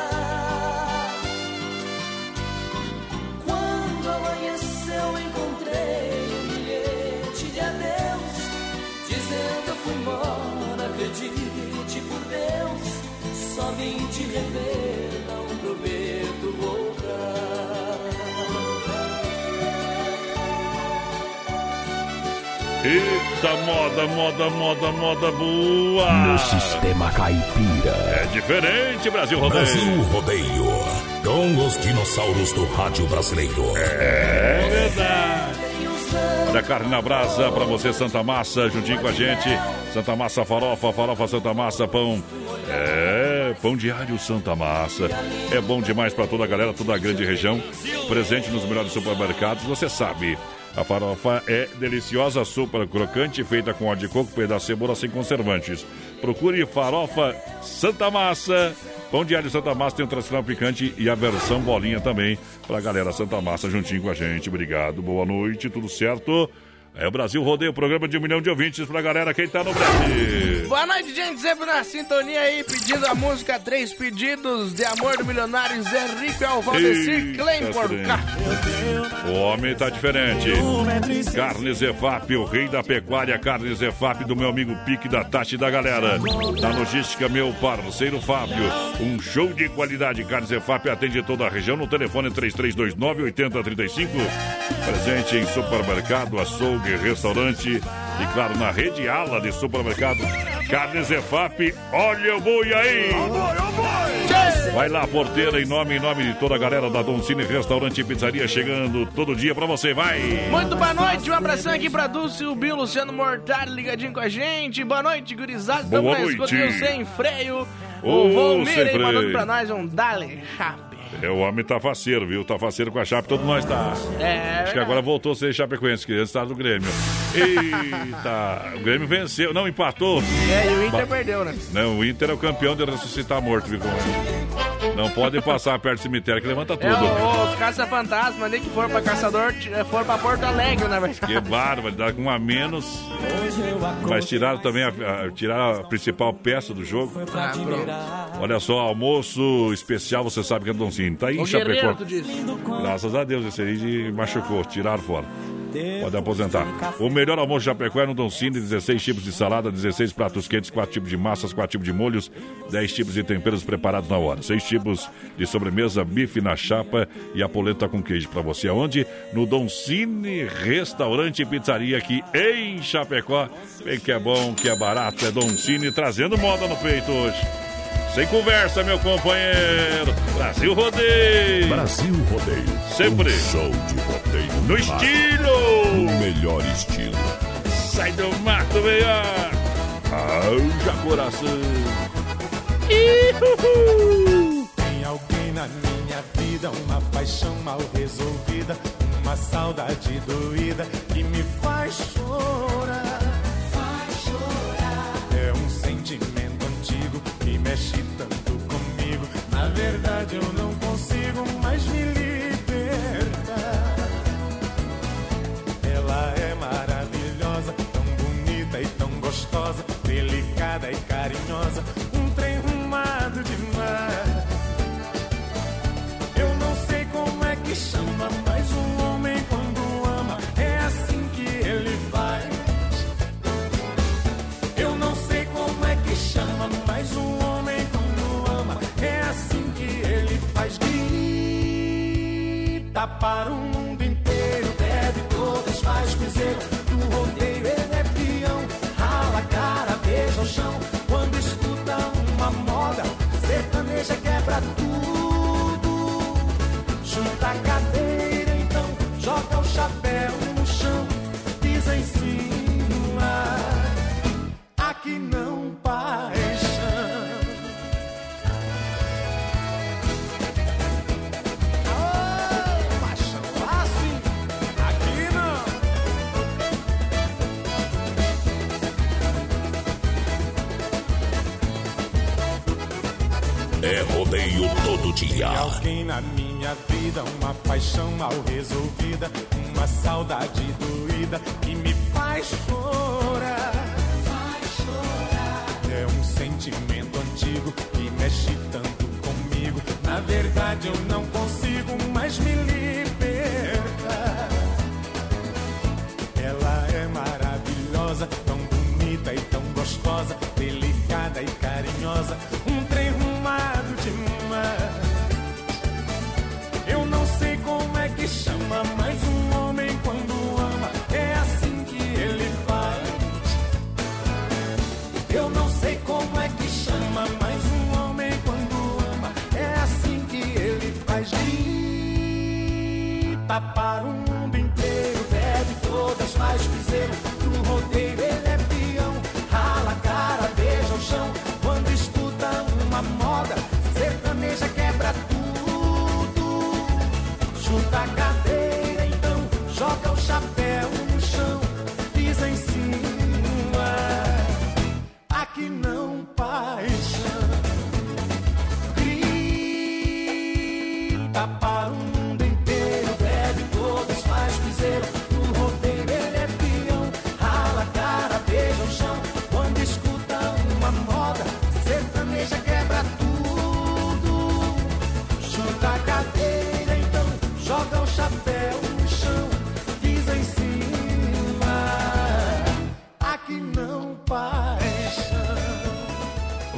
Eita, moda, moda, moda, moda boa! No sistema caipira. É diferente, Brasil Rodeio. Brasil Rodeio. Com os dinossauros do rádio brasileiro. É verdade. Olha a carne na brasa pra você, Santa Massa, juntinho com a gente. Santa Massa farofa, farofa Santa Massa, pão. É, pão diário Santa Massa. É bom demais pra toda a galera, toda a grande região. Presente nos melhores supermercados, você sabe. A farofa é deliciosa, sopa crocante, feita com óleo de coco, pedaço de cebola sem conservantes. Procure farofa Santa Massa. Pão de alho Santa Massa tem o tradicional picante e a versão bolinha também pra galera Santa Massa juntinho com a gente. Obrigado, boa noite, tudo certo? É o Brasil Rodeio, programa de um milhão de ouvintes pra galera quem tá no Brasil. Boa noite, gente. Sempre na sintonia aí, pedindo a música Três Pedidos de Amor do Milionário Zé Rico e Valdecir Eita, Klein por trem. cá. O homem tá diferente. Carnes Efap, o rei da pecuária. Carnes Efap do meu amigo Pique da Tati da galera. Da logística, meu parceiro Fábio. Um show de qualidade. Carnes Efap atende toda a região no telefone 3329-8035. Presente em supermercado, açougue, restaurante e, claro, na rede ala de supermercado. Carnes Efap, olha o boi aí! Vai lá, porteira, em nome, em nome de toda a galera da Don Cine Restaurante e Pizzaria, chegando todo dia pra você, vai! Muito boa noite, um abração aqui pra Dulce, o Bill, Luciano Mortari ligadinho com a gente. Boa noite, gurizada. Boa Tamo na noite. Sem Freio. O Volmir mandando pra nós um Dale Chape. É, o homem tá faceiro, viu? Tá faceiro com a Chape, todo nós tá. É, Acho que agora voltou a ser Chapecoense, que antes estava do Grêmio. Eita, o Grêmio venceu, não, empatou. É, e o Inter Ba- perdeu, né? Não, o Inter é o campeão de ressuscitar morto, viu? Não pode passar perto do cemitério que levanta tudo. É, o- os caça-fantasma nem que foram pra Caçador, t- foram pra Porto Alegre, na verdade. Que barbaridade, com um a menos. Mas tiraram também a, a- tiraram a principal peça do jogo. Ah, pronto. Olha só, almoço especial, você sabe que é Donzinho. Tá aí em O Chapecó. Graças a Deus, esse aí de- machucou, tiraram fora. Pode aposentar. O melhor almoço de Chapecó é no Don Cine, 16 tipos de salada, 16 pratos quentes, 4 tipos de massas, 4 tipos de molhos, 10 tipos de temperos preparados na hora, 6 tipos de sobremesa, bife na chapa e a polenta com queijo para você. Aonde? No Don Cine Restaurante e Pizzaria aqui em Chapecó. Vem que é bom, que é barato, é Don Cine trazendo moda no peito hoje. Sem conversa, meu companheiro. Brasil Rodeio. Brasil Rodeio. Sempre. Um show de rodeio. No estilo. No melhor estilo. Sai do mato, melhor. Haja coração. Tem alguém na minha vida, uma paixão mal resolvida, uma saudade doída que me faz chorar. Delicada e carinhosa, um trem rumado demais. Eu não sei como é que chama, mas um homem quando ama é assim que ele faz. Eu não sei como é que chama, mas um homem quando ama é assim que ele faz. Grita para o cara, beija o chão. Quando escuta uma moda, sertaneja quebra tudo. Junta a cadeira, dia. Alguém na minha vida, uma paixão mal resolvida, uma saudade doída que me faz chorar. Faz chorar. É um sentimento antigo que mexe tanto comigo. Na verdade, eu não consigo mais me libertar. Ela é maravilhosa, tão bonita e tão gostosa, delicada e carinhosa,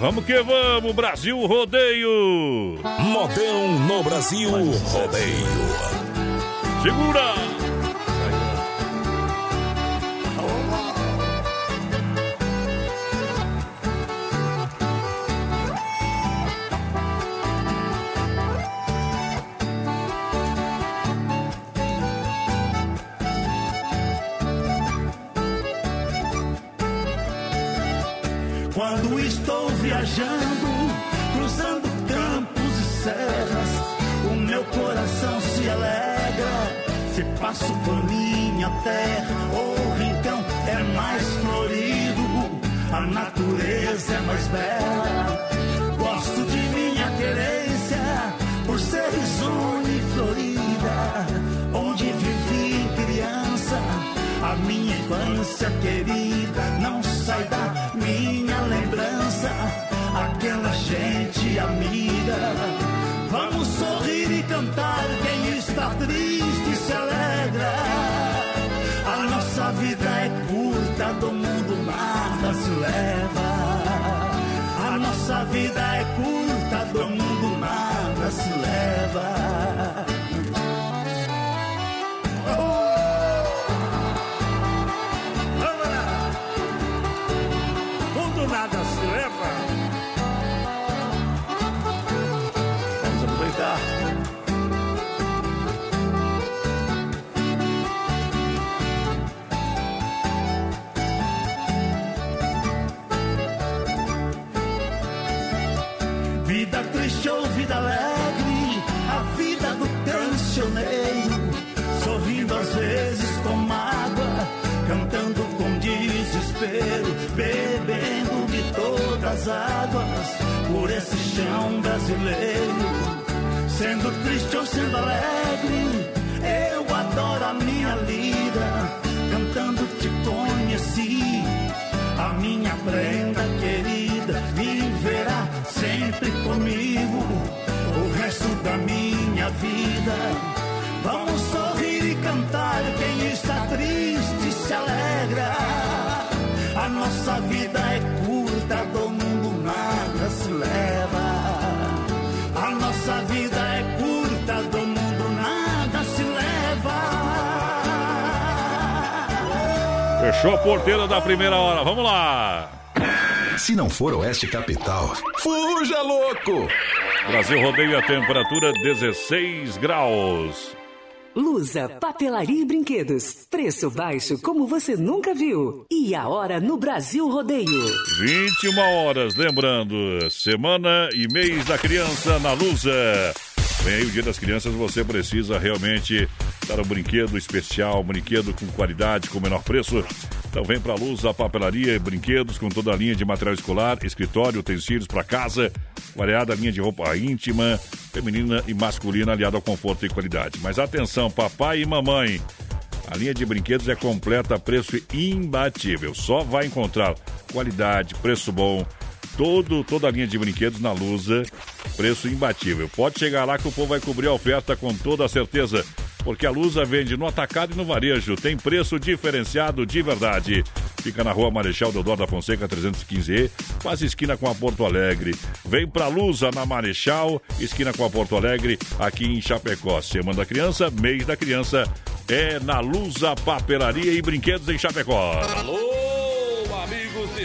Vamos que vamos, Brasil Rodeio! Modão no Brasil Rodeio. Segura! Natureza é mais bela. Gosto de minha querência, por ser risonha e florida, onde vivi criança. A minha infância querida não sai da minha lembrança. Aquela gente amiga. Vamos sorrir e cantar. Quem está triste se leva. A nossa vida é curta, do mundo nada se leva. Águas, por esse chão brasileiro. Sendo triste ou sendo alegre, eu adoro a minha lida, cantando te conheci. A minha prenda querida viverá sempre comigo o resto da minha vida. Vamos sorrir e cantar, quem está triste se alegra. A nossa vida é curta, do mundo nada se leva. A nossa vida é curta, do mundo nada se leva. Fechou a porteira da primeira hora. Vamos lá. Se não for Oeste Capital, fuja louco! Brasil rodeio a temperatura 16 graus. Lusa, papelaria e brinquedos. Preço baixo como você nunca viu. E a hora no Brasil Rodeio. 21 horas, lembrando, semana e mês da criança na Lusa. Vem aí o Dia das Crianças, você precisa realmente dar um brinquedo especial, um brinquedo com qualidade, com menor preço. Então vem pra Luz a papelaria e brinquedos com toda a linha de material escolar, escritório, utensílios para casa, variada linha de roupa íntima, feminina e masculina, aliada ao conforto e qualidade. Mas atenção, papai e mamãe, a linha de brinquedos é completa, preço imbatível. Só vai encontrar qualidade, preço bom, todo, toda a linha de brinquedos na Lusa, preço imbatível. Pode chegar lá que o povo vai cobrir a oferta com toda a certeza, porque a Lusa vende no atacado e no varejo. Tem preço diferenciado de verdade. Fica na rua Marechal Deodoro da Fonseca 315E, quase esquina com a Porto Alegre. Vem pra Lusa na Marechal, esquina com a Porto Alegre, aqui em Chapecó. Semana da Criança, mês da criança, é na Lusa Papelaria e Brinquedos em Chapecó. Alô,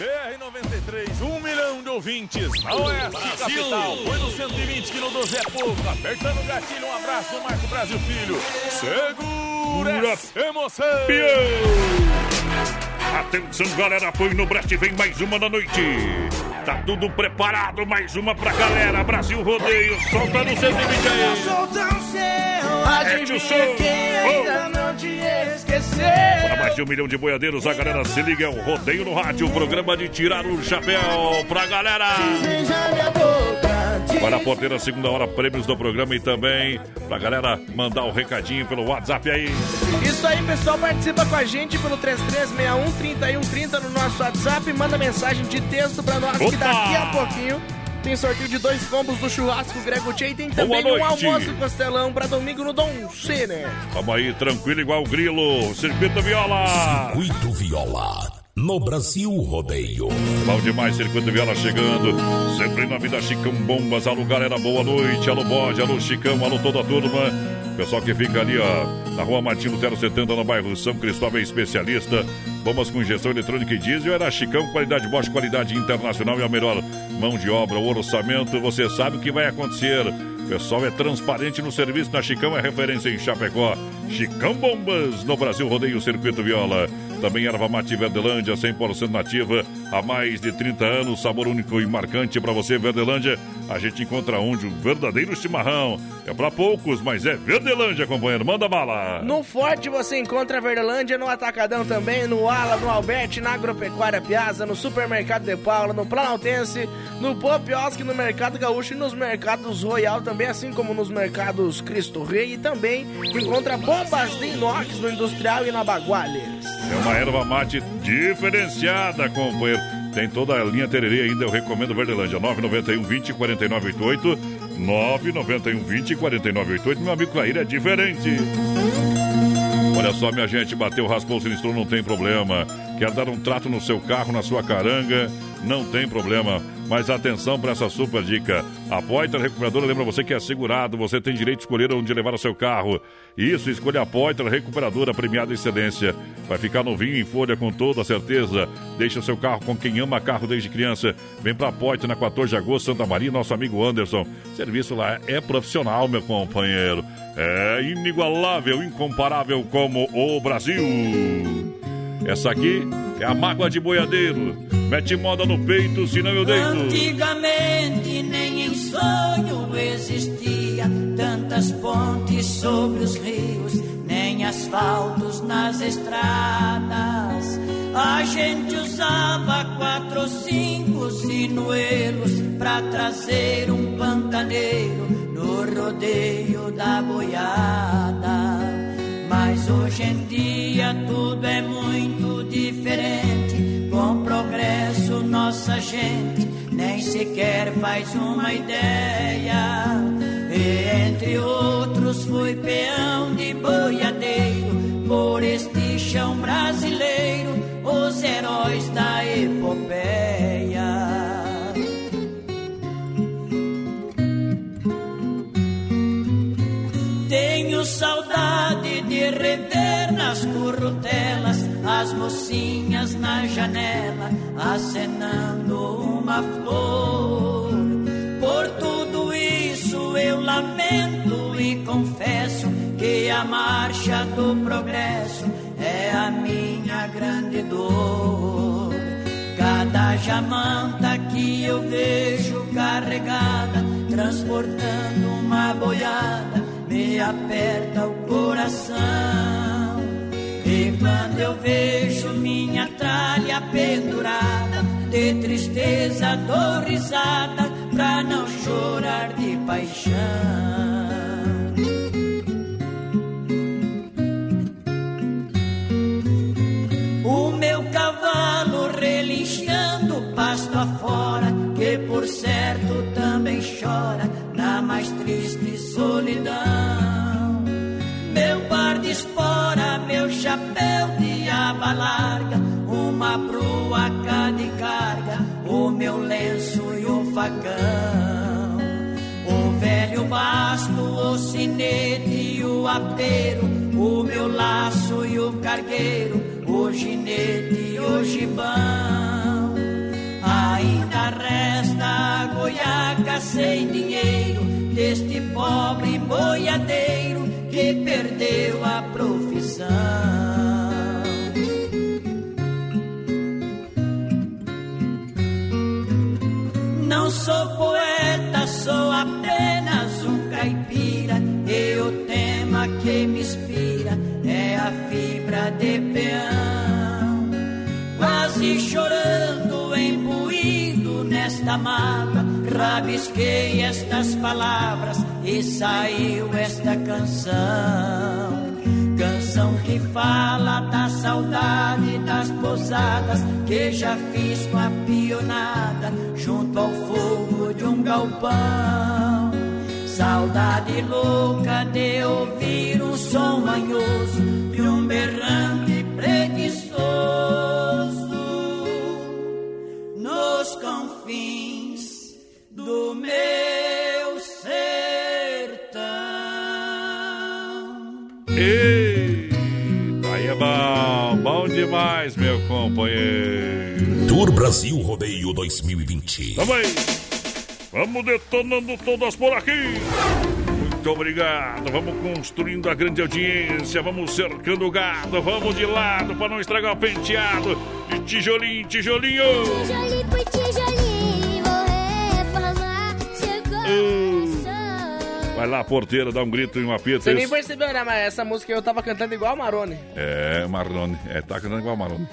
BR-93, um milhão de ouvintes. A Oeste Brasil. Capital, foi no 120 que no 12 é pouco. Apertando o gatilho, um abraço do Marco Brasil Filho. Segura essa emoção. Atenção, galera, foi no Brest, vem mais uma da noite. Tá tudo preparado, mais uma pra galera. Brasil Rodeio, solta no 120 aí. Sou tão seu, É, adivinha quem ainda não te esqueceu. Para mais de um milhão de boiadeiros, a galera se liga, é o Rodeio no Rádio, o programa de tirar o chapéu pra galera. Minha boca. Para a porteira, segunda hora, prêmios do programa e também pra galera mandar o recadinho pelo WhatsApp aí. Isso aí, pessoal, participa com a gente pelo 3361-3130 no nosso WhatsApp. Manda mensagem de texto pra nós que Opa! daqui a pouquinho tem sorteio de dois combos do churrasco Grego Tchê e tem também um almoço costelão pra domingo no Dom C, né? Tamo aí, tranquilo, igual o grilo. Circuito Viola. Circuito Viola. No Brasil Rodeio. Bom demais, Circuito Viola chegando. Sempre na vida Chicão Bombas. Alô, galera, boa noite. Alô, bode, alô, Chicão, alô, toda a turma. Pessoal que fica ali, ó, na rua Martin Lutero 70, no bairro São Cristóvão, é especialista. Bombas com injeção eletrônica e diesel. Era Chicão, qualidade Bosch, qualidade internacional e a melhor mão de obra, o orçamento. Você sabe o que vai acontecer. Pessoal é transparente no serviço na Chicão, é referência em Chapecó. Chicão Bombas, no Brasil Rodeio Circuito Viola. Também erva mate Verdelândia, 100% nativa. Há mais de 30 anos, sabor único e marcante para você, Verdelândia. A gente encontra onde o verdadeiro chimarrão. É para poucos, mas é Verdelândia, companheiro. Manda bala. No Forte você encontra a Verdelândia, no Atacadão também, no Ala, no Alberti, na Agropecuária Piazza, no Supermercado de Paula, no Planaltense, no Popiosque, no Mercado Gaúcho e nos mercados Royal também, assim como nos mercados Cristo Rei e também encontra bombas de inox no Industrial e na Baguales. É uma erva mate diferenciada, companheiro. Tem toda a linha tererê ainda, eu recomendo Verdelândia. 991 20 4988. 991 20 4988. Meu amigo Clair é diferente. Olha só, minha gente, bateu, raspou, sinistrou, não tem problema. Quer dar um trato no seu carro, na sua caranga? Não tem problema. Mas atenção para essa super dica. A Poitra Recuperadora lembra você que é segurado, você tem direito de escolher onde levar o seu carro. Isso, escolha a Poitra Recuperadora premiada excelência. Vai ficar novinho em folha com toda certeza. Deixa seu carro com quem ama carro desde criança. Vem pra Poitra na 14 de agosto, Santa Maria, nosso amigo Anderson. Serviço lá é profissional, meu companheiro. É inigualável, incomparável como o Brasil. Essa aqui é a mágoa de boiadeiro. Mete moda no peito, senão eu deito. Antigamente nem em sonho existia tantas pontes sobre os rios, nem asfaltos nas estradas. A gente usava quatro ou cinco sinuelos pra trazer um pantaneiro no rodeio da boiada. Mas hoje em dia tudo é muito diferente. Com progresso, nossa gente nem sequer faz uma ideia. E entre outros, fui peão de boiadeiro por este chão brasileiro, os heróis da epopeia. As mocinhas na janela acenando uma flor. Por tudo isso eu lamento e confesso que a marcha do progresso é a minha grande dor. Cada jamanta que eu vejo carregada, transportando uma boiada, me aperta o coração. E quando eu vejo minha tralha pendurada, de tristeza dou risada pra não chorar de paixão. O meu cavalo relinchando pasto afora, que por certo também chora na mais triste solidão. Meu par de chapéu de aba larga, uma bruaca de carga, o meu lenço e o facão. O velho basto, o sinete e o apeiro, o meu laço e o cargueiro, o ginete e o gibão. Ainda resta a goiaca sem dinheiro deste pobre boiadeiro que perdeu a profissão. Não sou poeta, sou apenas um caipira. E o tema que me inspira é a fibra de peão. Quase chorando, embuído nesta mata, rabisquei estas palavras e saiu esta canção. Canção que fala da saudade das pousadas que já fiz com a pionada junto ao fogo de um galpão. Saudade louca de ouvir um som manhoso de um berrante preguiçoso nos confins do meu sertão. Demais, meu companheiro. Tour Brasil Rodeio 2020. Tamo aí. Vamos detonando todas por aqui. Muito obrigado. Vamos construindo a grande audiência. Vamos cercando o gado. Vamos de lado para não estragar o penteado. De tijolinho, tijolinho. Tijolinho por tijolinho, vou reformar seu coração. Vai lá, porteira, dá um grito e um apito. Você nem isso. percebeu, né? Mas essa música eu tava cantando igual a Marone. É, Marrone. É, tá cantando igual Marrone.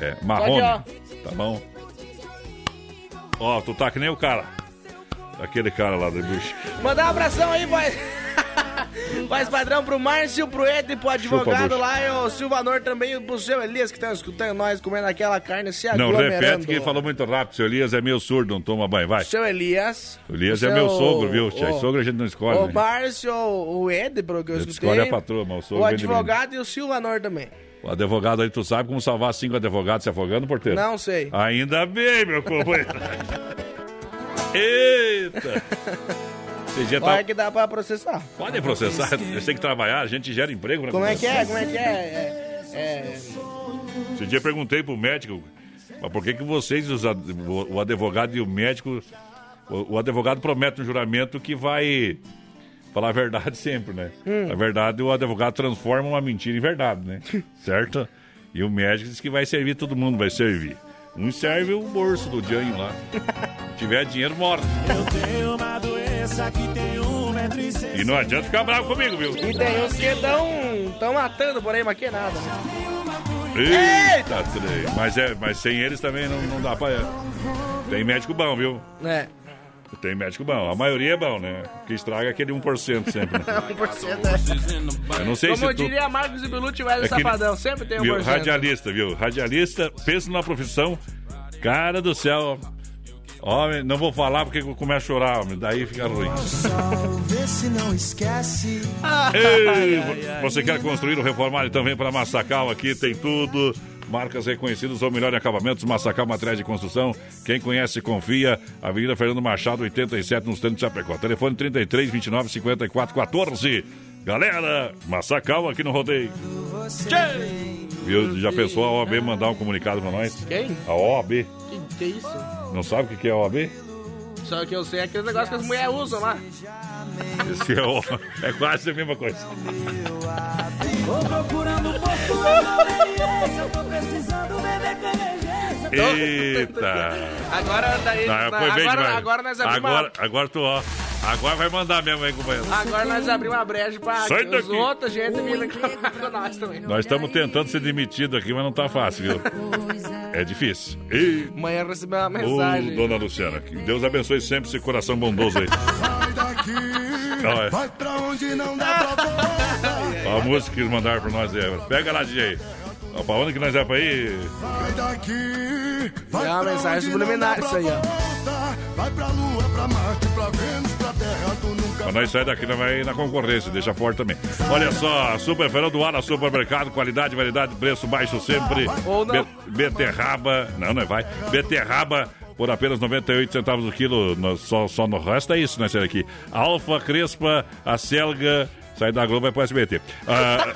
É, Marrone. Tá bom. Ó, tu tá que nem o cara. Aquele cara lá do bicho. Mandar um abração aí, voz. Voz padrão pro Márcio, pro Ed, pro advogado lá, e o Silvanor também, e pro seu Elias, que estão escutando nós comendo aquela carne se Não, repete que ele falou muito rápido. Seu Elias é meu surdo, não toma banho, vai. Seu Elias. O Elias é meu sogro, viu? tia? o- Sogro a gente não escolhe. O né? Márcio, o Ed, pelo que eu escutei. escolhe a patroa, mas o sogro O advogado e o Silvanor também. O advogado aí, tu sabe como salvar cinco advogados se afogando, porteiro? Não sei. Ainda bem, meu companheiro. Eita! Esse dia tá... Que dá pra processar. Pode processar, eles têm que trabalhar, a gente gera emprego. Como é que é? Como é que é? É, é... Esse dia eu perguntei pro médico, mas por que que vocês, os ad- o advogado e o médico, o, o advogado promete um juramento que vai falar a verdade sempre, né? Hum. Na verdade, o advogado transforma uma mentira em verdade, né? certo? E o médico diz que vai servir, todo mundo vai servir. Um serve o bolso do Janho lá. Se tiver dinheiro, morre. Eu tenho uma que tem um metro e seis. E não adianta ficar bravo comigo, viu? E tem uns que estão tão matando por aí, mas que nada. Eita, trem. Mas, é, mas sem eles também não, não dá pra. Tem médico bom, viu? É. Tem médico bom. A maioria é bom, né? O que estraga é aquele 1% sempre. Né? 1% é. Eu não sei Como se eu tu... diria Marcos e Belucci, velho É que- safadão. Sempre tem um Viu? por cento. Radialista, viu? Radialista, pensa numa profissão. Cara do céu. Homem, não vou falar porque eu começo a chorar, homem. Daí fica ruim. Vê se não esquece. Ei, você quer construir ou reformar então vem para Massacal, aqui tem tudo. Marcas reconhecidas ou melhor em acabamentos, Massacal Materiais de Construção. Quem conhece, confia. Avenida Fernando Machado, 87, no centro de Chapecó. Telefone 33 29 54 14. Galera, Massacal aqui no Rodeio. Viu? Já pensou a OAB mandar um comunicado para nós? Quem? A OAB. Que, que isso? Não sabe o que é OAB? Só que eu sei aqueles negócios que as mulheres usam lá. Esse é, o... é quase a mesma coisa. Tô procurando um posto na eu tô precisando beber canejência. Eita! Agora daí. Não, na- foi bem agora, demais. agora nós abrimos agora, agora tu, ó. Agora vai mandar mesmo aí, companheiro. uma, agora nós abrimos uma brecha pra Sai os daqui. outros gente vindo com nós também. Nós estamos tentando ser demitidos aqui, mas não tá fácil, viu? É difícil. E... Amanhã recebeu uma Ô, mensagem. dona Luciana, que Deus abençoe sempre esse coração bondoso aí. Olha, Vai pra onde não dá pra voltar. a música que eles mandaram pra nós aí. Pega lá, DJ. Ó, Pra onde que nós é pra ir? Vai daqui. Vai É uma mensagem subliminar isso aí, ó. Vai pra lua, pra Marte, pra Vênus, pra Terra, tu nunca Mas nós sair daqui, nós vai na concorrência, deixa forte também. Olha só, Super Feirão do Ara, Supermercado, qualidade, variedade, preço baixo sempre. Ou não. Be- beterraba, não, não é vai. Beterraba por apenas 98 centavos o quilo, no- só, só no resto é isso, né, senhor aqui. Alfa, Crespa, a Selga, sai da Globo vai pro SBT. Ah,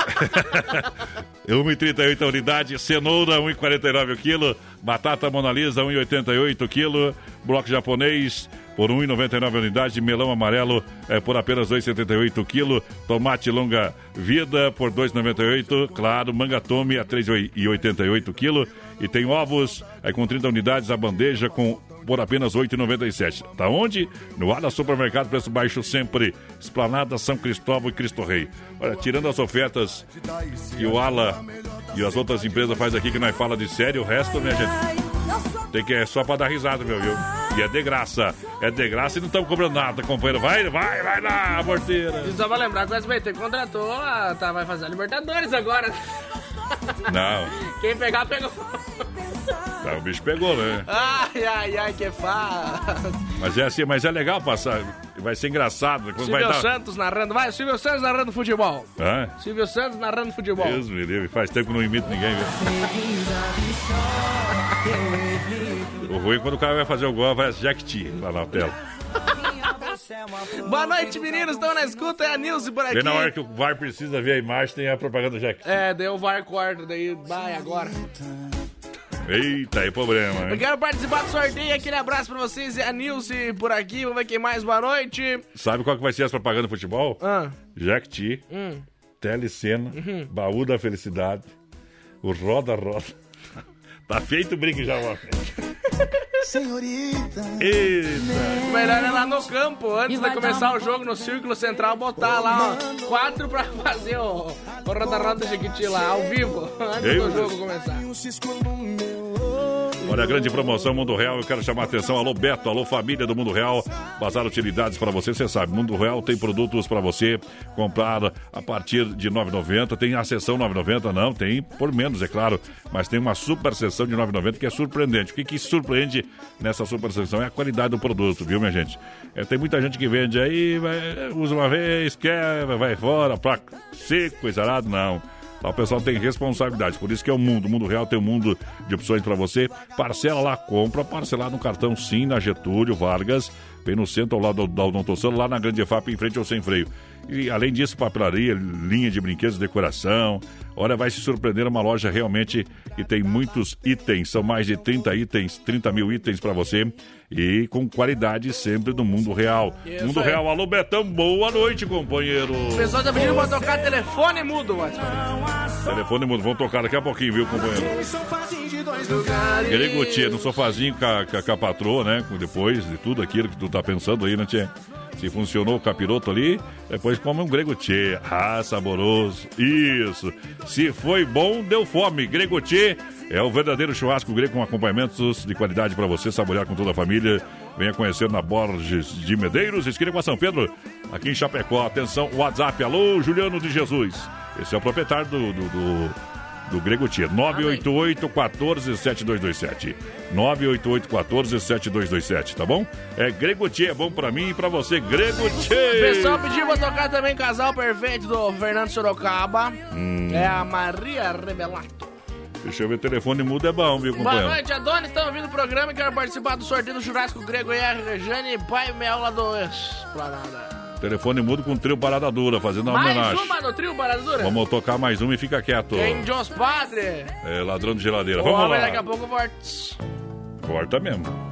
1,38 a unidade, cenoura 1,49 o quilo, batata Mona Lisa 1,88 o quilo, bloco japonês por 1,99 a unidade, melão amarelo é, por apenas 2,78 o quilo, tomate longa vida por 2,98, claro, manga tome a 3,88 o quilo e tem ovos é, com 30 unidades, a bandeja com por apenas R$ 8,97. Tá onde? No Ala Supermercado, preço baixo sempre. Esplanada São Cristóvão e Cristo Rei. Olha, tirando as ofertas que o Ala e as outras empresas faz aqui, que nós fala de sério, o resto, né, gente? Tem que é só pra dar risada, meu, viu? E é de graça. É de graça e não estamos cobrando nada, companheiro. Vai, vai, vai lá, porteira. E só pra lembrar que o SBT contratou, tá, vai fazer a Libertadores agora. Não, Quem pegar, pegou. tá, o bicho pegou, né? Ai, ai, ai, que fá. Mas é assim, mas é legal passar. Vai ser engraçado. Quando vai Silvio dar... Santos narrando. Vai, Silvio Santos narrando futebol. Hã? Silvio Santos narrando futebol. Deus me livre, faz tempo que não imito ninguém, viu? O ruim é quando o cara vai fazer o gol, vai Jequiti lá na tela. Boa noite, meninos. Estão na escuta. É a Nilce por aqui. Bem na hora que o VAR precisa ver a imagem, tem a propaganda do Jequiti. É, deu o VAR corta, daí vai agora. Eita, aí problema, Eu hein? quero participar do sorteio. Aquele abraço pra vocês. É a Nilce por aqui. Vamos ver quem mais. Boa noite. Sabe qual que vai ser as propagandas do futebol? Ah. Jequiti, Hum. Telecena, Uhum. Baú da Felicidade, o Roda Roda, Tá feito o brinco já, ó. Senhorita. Eita. O melhor é lá no campo, antes de começar o jogo no Círculo Central, botar lá, ó, quatro pra fazer o, o Roda Roda Jequiti lá, ao vivo, antes do jogo começar. Olha a grande promoção Mundo Real, eu quero chamar a atenção. Alô Beto, alô família do Mundo Real. Bazar utilidades para você, você sabe. Mundo Real tem produtos para você comprar a partir de 9,90. Tem a sessão 9,90, não, tem por menos, é claro. Mas tem uma super sessão de 9,90 que é surpreendente. O que, que surpreende nessa super sessão é a qualidade do produto, viu, minha gente? É, tem muita gente que vende aí, vai- usa uma vez, quer, vai fora, placa seco, coisa não. Lá o pessoal tem responsabilidade, por isso que é o mundo. O mundo real tem um mundo de opções para você. Parcela lá, compra, parcelar no cartão Sim, na Getúlio Vargas, bem no centro, ao lado da Odontocelo, lá na Grande FAP, em frente ao Sem Freio. E além disso, papelaria, linha de brinquedos, decoração. Olha, vai se surpreender uma loja realmente que tem muitos itens. São mais de 30 itens, 30 mil itens para você. E com qualidade sempre do mundo real. Isso mundo aí. real, alô Betão, boa noite, companheiro. O pessoal tá pedindo pra tocar telefone mudo, mas... Telefone mudo, vamos tocar daqui a pouquinho, viu, companheiro? Grego Tia, no sofazinho com a, com a- com a patroa, né? Depois de tudo aquilo que tu tá pensando aí, né, Tia? Se funcionou o capiroto ali, depois come um grego. Ah, saboroso. Isso. Se foi bom, deu fome. Grego é o verdadeiro churrasco grego com acompanhamentos de qualidade para você saborear com toda a família. Venha conhecer na Borges de Medeiros, esquina com a São Pedro, aqui em Chapecó. Atenção, WhatsApp. Alô, Juliano de Jesus. Esse é o proprietário do, do, do, do Grego Tia. 988 14 7227. 988 14 7227, tá bom? É Grego Tia, é bom pra mim e pra você. Grego O Tia. pessoal pediu pra tocar também Casal Perfeito do Fernando Sorocaba. Hum. É a Maria Rebelato. Deixa eu ver, telefone mudo é bom, viu, Boa companheiro? noite, Adonis. Estão ouvindo o programa e quero participar do sorteio do churrasco grego e a Rejane Pai Mel lá do Esplanada. Telefone mudo com trio Parada Dura, fazendo uma Mais homenagem. uma no trio Baradura? Vamos tocar mais uma e fica quieto. Quem Padre? É, ladrão de geladeira. O Vamos lá. daqui a pouco volta. Corta mesmo.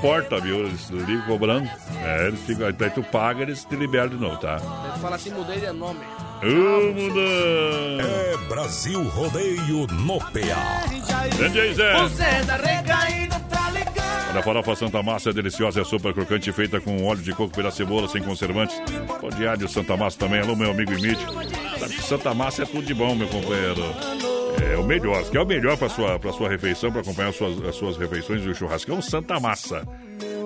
Corta, viu? Eles ligam cobrando. É, eles ficam. Daí tu paga, eles te liberam de novo, tá? Ele fala assim, mudei de nome. Ô! É Brasil Rodeio no PA. Grande aí, Zé! O Zé da recaída tá ligando. Olha, a farofa Santa Massa é deliciosa, é super crocante, feita com óleo de coco pela cebola, sem conservantes. De alho Santa Massa também. Alô, meu amigo Imite. Santa Massa é tudo de bom, meu companheiro. É o melhor. Se quer o melhor para sua, pra sua refeição, para acompanhar as suas, as suas refeições e o churrascão, Santa Massa.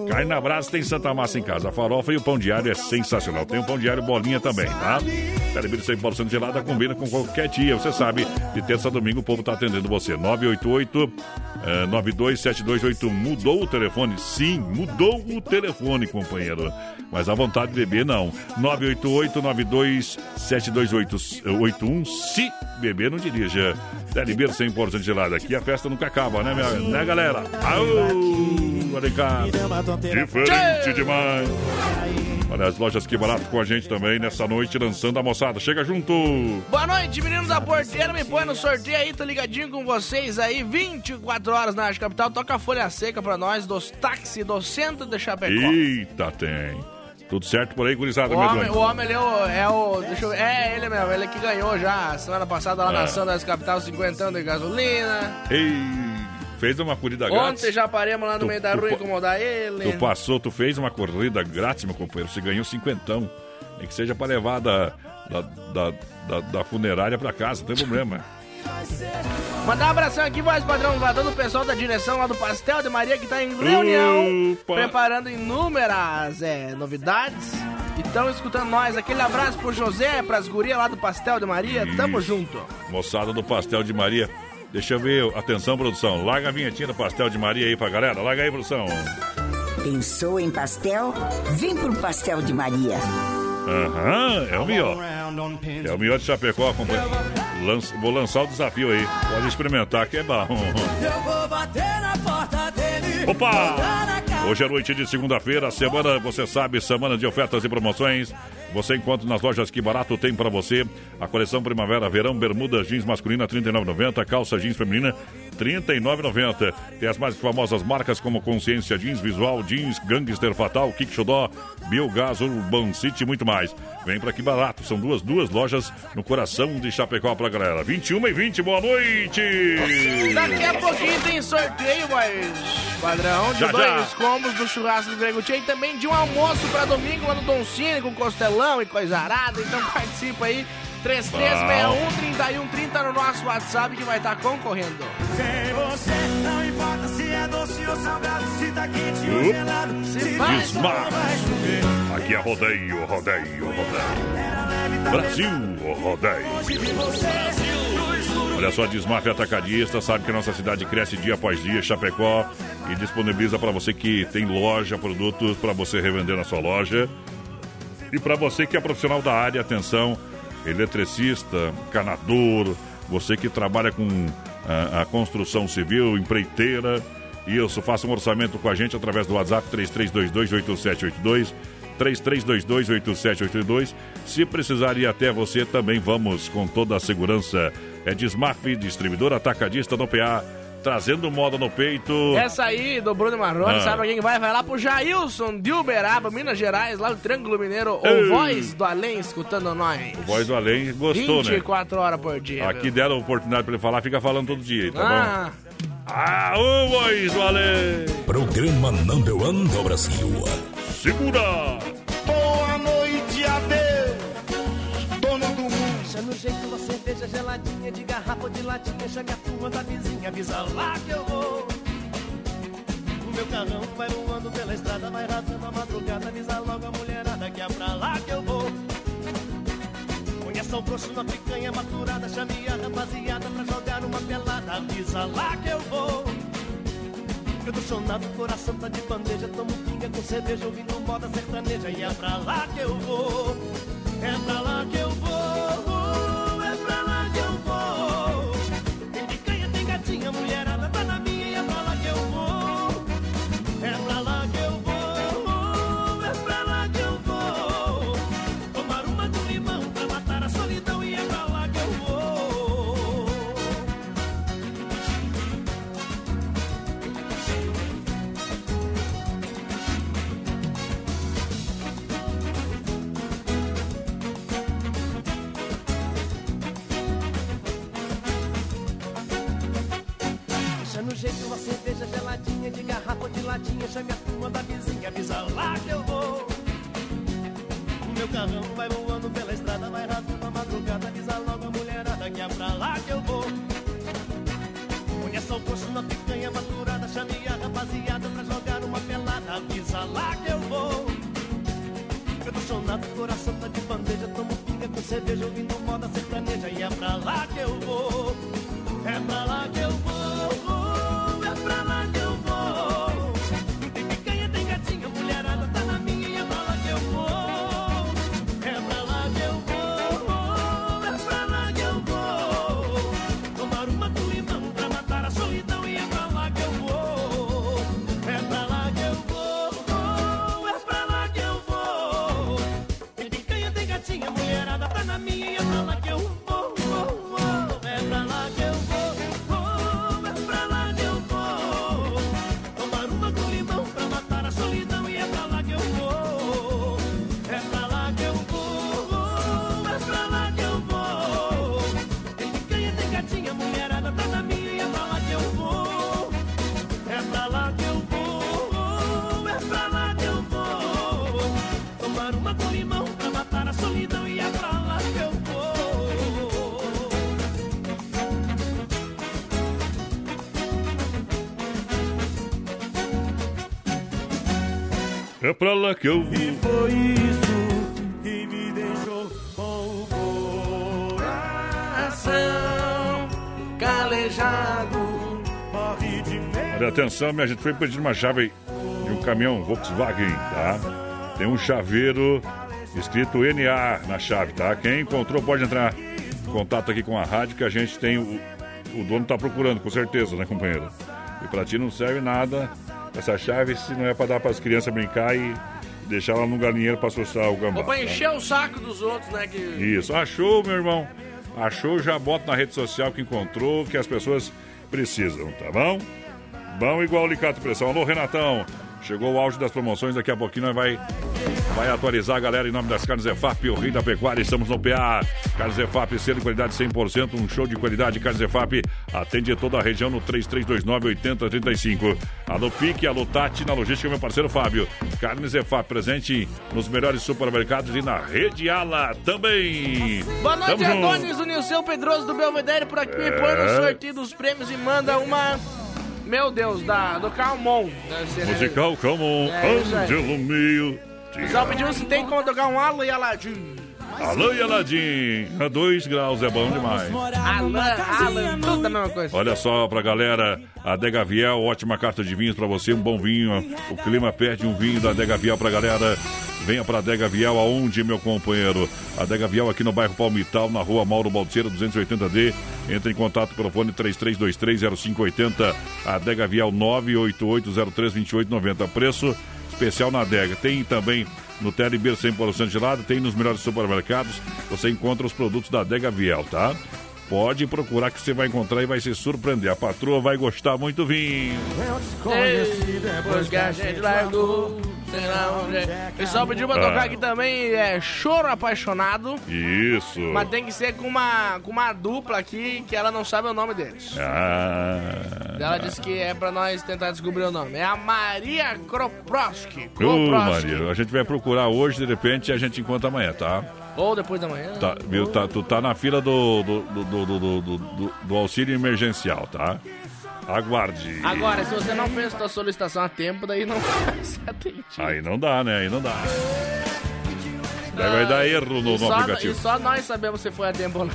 Carne na brasa tem Santa Massa em casa. A farofa e o pão diário é sensacional. Tem o pão diário bolinha também, tá? Telebir 100% gelada combina com qualquer dia. Você sabe, de terça a domingo o povo tá atendendo você. 988 eh, 927281. Mudou o telefone? Sim, mudou o telefone, companheiro. Mas a vontade de beber, não. 988 927281. Se beber, não dirija. Telebir 100% gelada. Aqui a festa nunca acaba, né, minha, né galera? Aô, olha cá. Diferente demais. Olha, as lojas que barato com a gente também nessa noite, lançando a moçada. Chega junto! Boa noite, meninos da porteira. Me põe no sorteio aí, tô ligadinho com vocês aí. 24 horas na Arte Capital. Toca a folha seca pra nós dos táxis do centro de Chapecó. Eita, tem. Tudo certo por aí, gurizada, O homem, o homem ele é o, é o. Deixa eu ver. É ele mesmo, ele que ganhou já semana passada lá É. na Sandra Capital, 50 anos de gasolina. Ei, fez uma corrida grátis? Ontem já paremos lá no Tu- meio da rua incomodar ele. Tu passou, tu fez uma corrida grátis, meu companheiro. Você ganhou cinquentão. Nem que seja pra levar da, da, da, da- da funerária pra casa, não tem problema. Mandar um abração aqui, voz padrão, pra todo o pessoal da direção lá do Pastel de Maria que tá em reunião, Opa. preparando inúmeras é, novidades. E estão escutando nós. Aquele abraço pro José, pras gurias lá do Pastel de Maria. Tamo junto. Moçada do Pastel de Maria. Deixa eu ver. Atenção, produção. Larga a vinhetinha do Pastel de Maria aí pra galera. Larga aí, produção. Pensou em pastel? Vem pro Pastel de Maria. Aham, é o melhor. É o melhor de Chapecó, companheiro. Lança- vou lançar o desafio aí. Pode experimentar que é bom. Eu vou bater na porta dele. Opa! Hoje é noite de segunda-feira, semana, você sabe, semana de ofertas e promoções. Você encontra nas lojas Que Barato tem para você a coleção Primavera Verão, bermuda jeans masculina R$ 39,90, calça jeans feminina R$ 39,90. Tem as mais famosas marcas como Consciência Jeans, Visual Jeans, Gangster Fatal, Kick Xodó, Biogás, Urban City e muito mais. Vem para Que Barato, são duas, duas lojas no coração de Chapecó pra galera. 21 e 20, boa noite! Daqui a pouquinho tem sorteio, mas padrão, de Já, dois já. combos do churrasco do Grego e também de um almoço pra domingo lá no Don Cine com costelão e coisa arada. Então participa aí. 3361-3130 no nosso WhatsApp que vai estar concorrendo. Sem você, não importa se é doce ou salgado, se tá quente ou gelado. Se vai. Aqui é rodeio, rodeio, rodeio. Brasil, rodeio. Olha só, Desmafia Atacadista, sabe que a nossa cidade cresce dia após dia, Chapecó, e disponibiliza para você que tem loja, produtos para você revender na sua loja. E para você que é profissional da área, atenção, eletricista, canador, você que trabalha com ah, a construção civil, empreiteira, isso, faça um orçamento com a gente através do WhatsApp 33228782. 33228782. Se precisar ir até você, também vamos com toda a segurança. É Desmaf, distribuidor atacadista no PA, trazendo moda no peito. Essa aí do Bruno Marrone, Ah. sabe pra quem que vai? Vai lá pro Jailson de Uberaba, Minas Gerais, lá no Triângulo Mineiro. Ei. O Voz do Além escutando nós. Voz do Além gostou, né? 24 horas por dia. Aqui meu. deram a oportunidade para ele falar, fica falando todo dia, tá Ah. bom? Ah, ô voz do Além! Programa Number One do Brasil. Segura! Cerveja geladinha de garrafa de latinha. Chame a turma da vizinha, avisa lá que eu vou. O meu carrão vai voando pela estrada, vai rasando a madrugada. Avisa logo a mulherada que é pra lá que eu vou. Conheça o broxo na picanha maturada. Chame a rapaziada pra jogar uma pelada. Avisa lá que eu vou. Eu tô chonado, o coração tá de bandeja. Tomo pinga com cerveja, ouvindo moda sertaneja. E é pra lá que eu vou. É pra lá que eu vou. Tem gatinha, cerveja geladinha de garrafa ou de latinha. Chame a turma da vizinha, avisa lá que eu vou. Meu carrão vai voando pela estrada, vai rasgando a madrugada. Avisa logo a mulherada que é pra lá que eu vou. Conheça o coxo na picanha maturada. Chame a rapaziada pra jogar uma pelada. Avisa lá que eu vou. Eu tô chonado, coração tá de bandeja. Tomo pinga com cerveja, ouvindo moda sertaneja. E é pra lá que eu vou. É pra lá que eu vou. É pra lá É pra lá que eu vou. Foi isso que me deixou com o coração calejado. Morre de medo. Olha, atenção, minha gente, foi pedindo uma chave de um caminhão Volkswagen, tá? Tem um chaveiro escrito NA na chave, tá? Quem encontrou pode entrar em contato aqui com a rádio que a gente tem o, o dono tá procurando, com certeza, né, companheiro? E pra ti não serve nada essa chave se não é pra dar pras crianças brincar e deixar ela no galinheiro pra assustar o gambá. Ou tá? encher o saco dos outros, né? Que... Isso, achou, meu irmão? Achou, já bota na rede social que encontrou, que as pessoas precisam, tá bom? Bom igual o Licato Pressão. Alô, Renatão. Chegou o auge das promoções, daqui a pouquinho nós vai, vai atualizar a galera em nome das carnes EFAP, o rei da pecuária, estamos no PA. Carnes EFAP, selo de qualidade 100%, um show de qualidade. Carnes EFAP atende toda a região no 3329-8035. Alô, Pique, alô, Tati, na logística, meu parceiro Fábio. Carnes EFAP, presente nos melhores supermercados e na Rede Ala também. Boa noite, Tamo. Adonis, o Nilceu Pedroso do Belvedere por aqui, É. põe no sorteio dos prêmios e manda uma. Meu Deus, da, do Calmon. Musical Come É. Angelo Mio. Só pediu se tem como tocar um Alan e Aladim. Alô, Aladim. A 2 graus é bom demais. Alan, Alan, tudo a mesma coisa. Olha só pra galera, a Dega Viel, ótima carta de vinhos pra você, um bom vinho. O clima pede um vinho da Dega Viel pra galera. Venha pra Dega Viel, aonde, meu companheiro? A Dega Viel aqui no bairro Palmital, na rua Mauro Balseiro, 280D. Entre em contato pelo fone 33230580. A Dega Viel 988032890. Preço especial na adega. Tem também no TLB 100% gelado, tem nos melhores supermercados. Você encontra os produtos da Adega Viel, tá? Pode procurar que você vai encontrar e vai se surpreender. A patroa vai gostar muito vinho. Ei, Depois que a gente largou, sei lá onde é. Pessoal pediu pra tocar Ah. aqui também é Choro Apaixonado. Isso. Mas tem que ser com uma, com uma dupla aqui que ela não sabe o nome deles. Ah. Ela disse que é pra nós tentar descobrir o nome. É a Maria Kroproski. Ô, Kroproski. Maria, a gente vai procurar hoje, de repente a gente encontra amanhã, tá? Ou depois da manhã. Tá, viu? Tá, tu tá na fila do, do, do, do, do, do- do- auxílio emergencial, tá? Aguarde. Agora, se você não fez sua solicitação a tempo, daí não vai ser atendido. Aí não dá, né? Aí não dá. Daí vai dar erro no, no aplicativo. e só nós sabemos se foi a tempo ou não.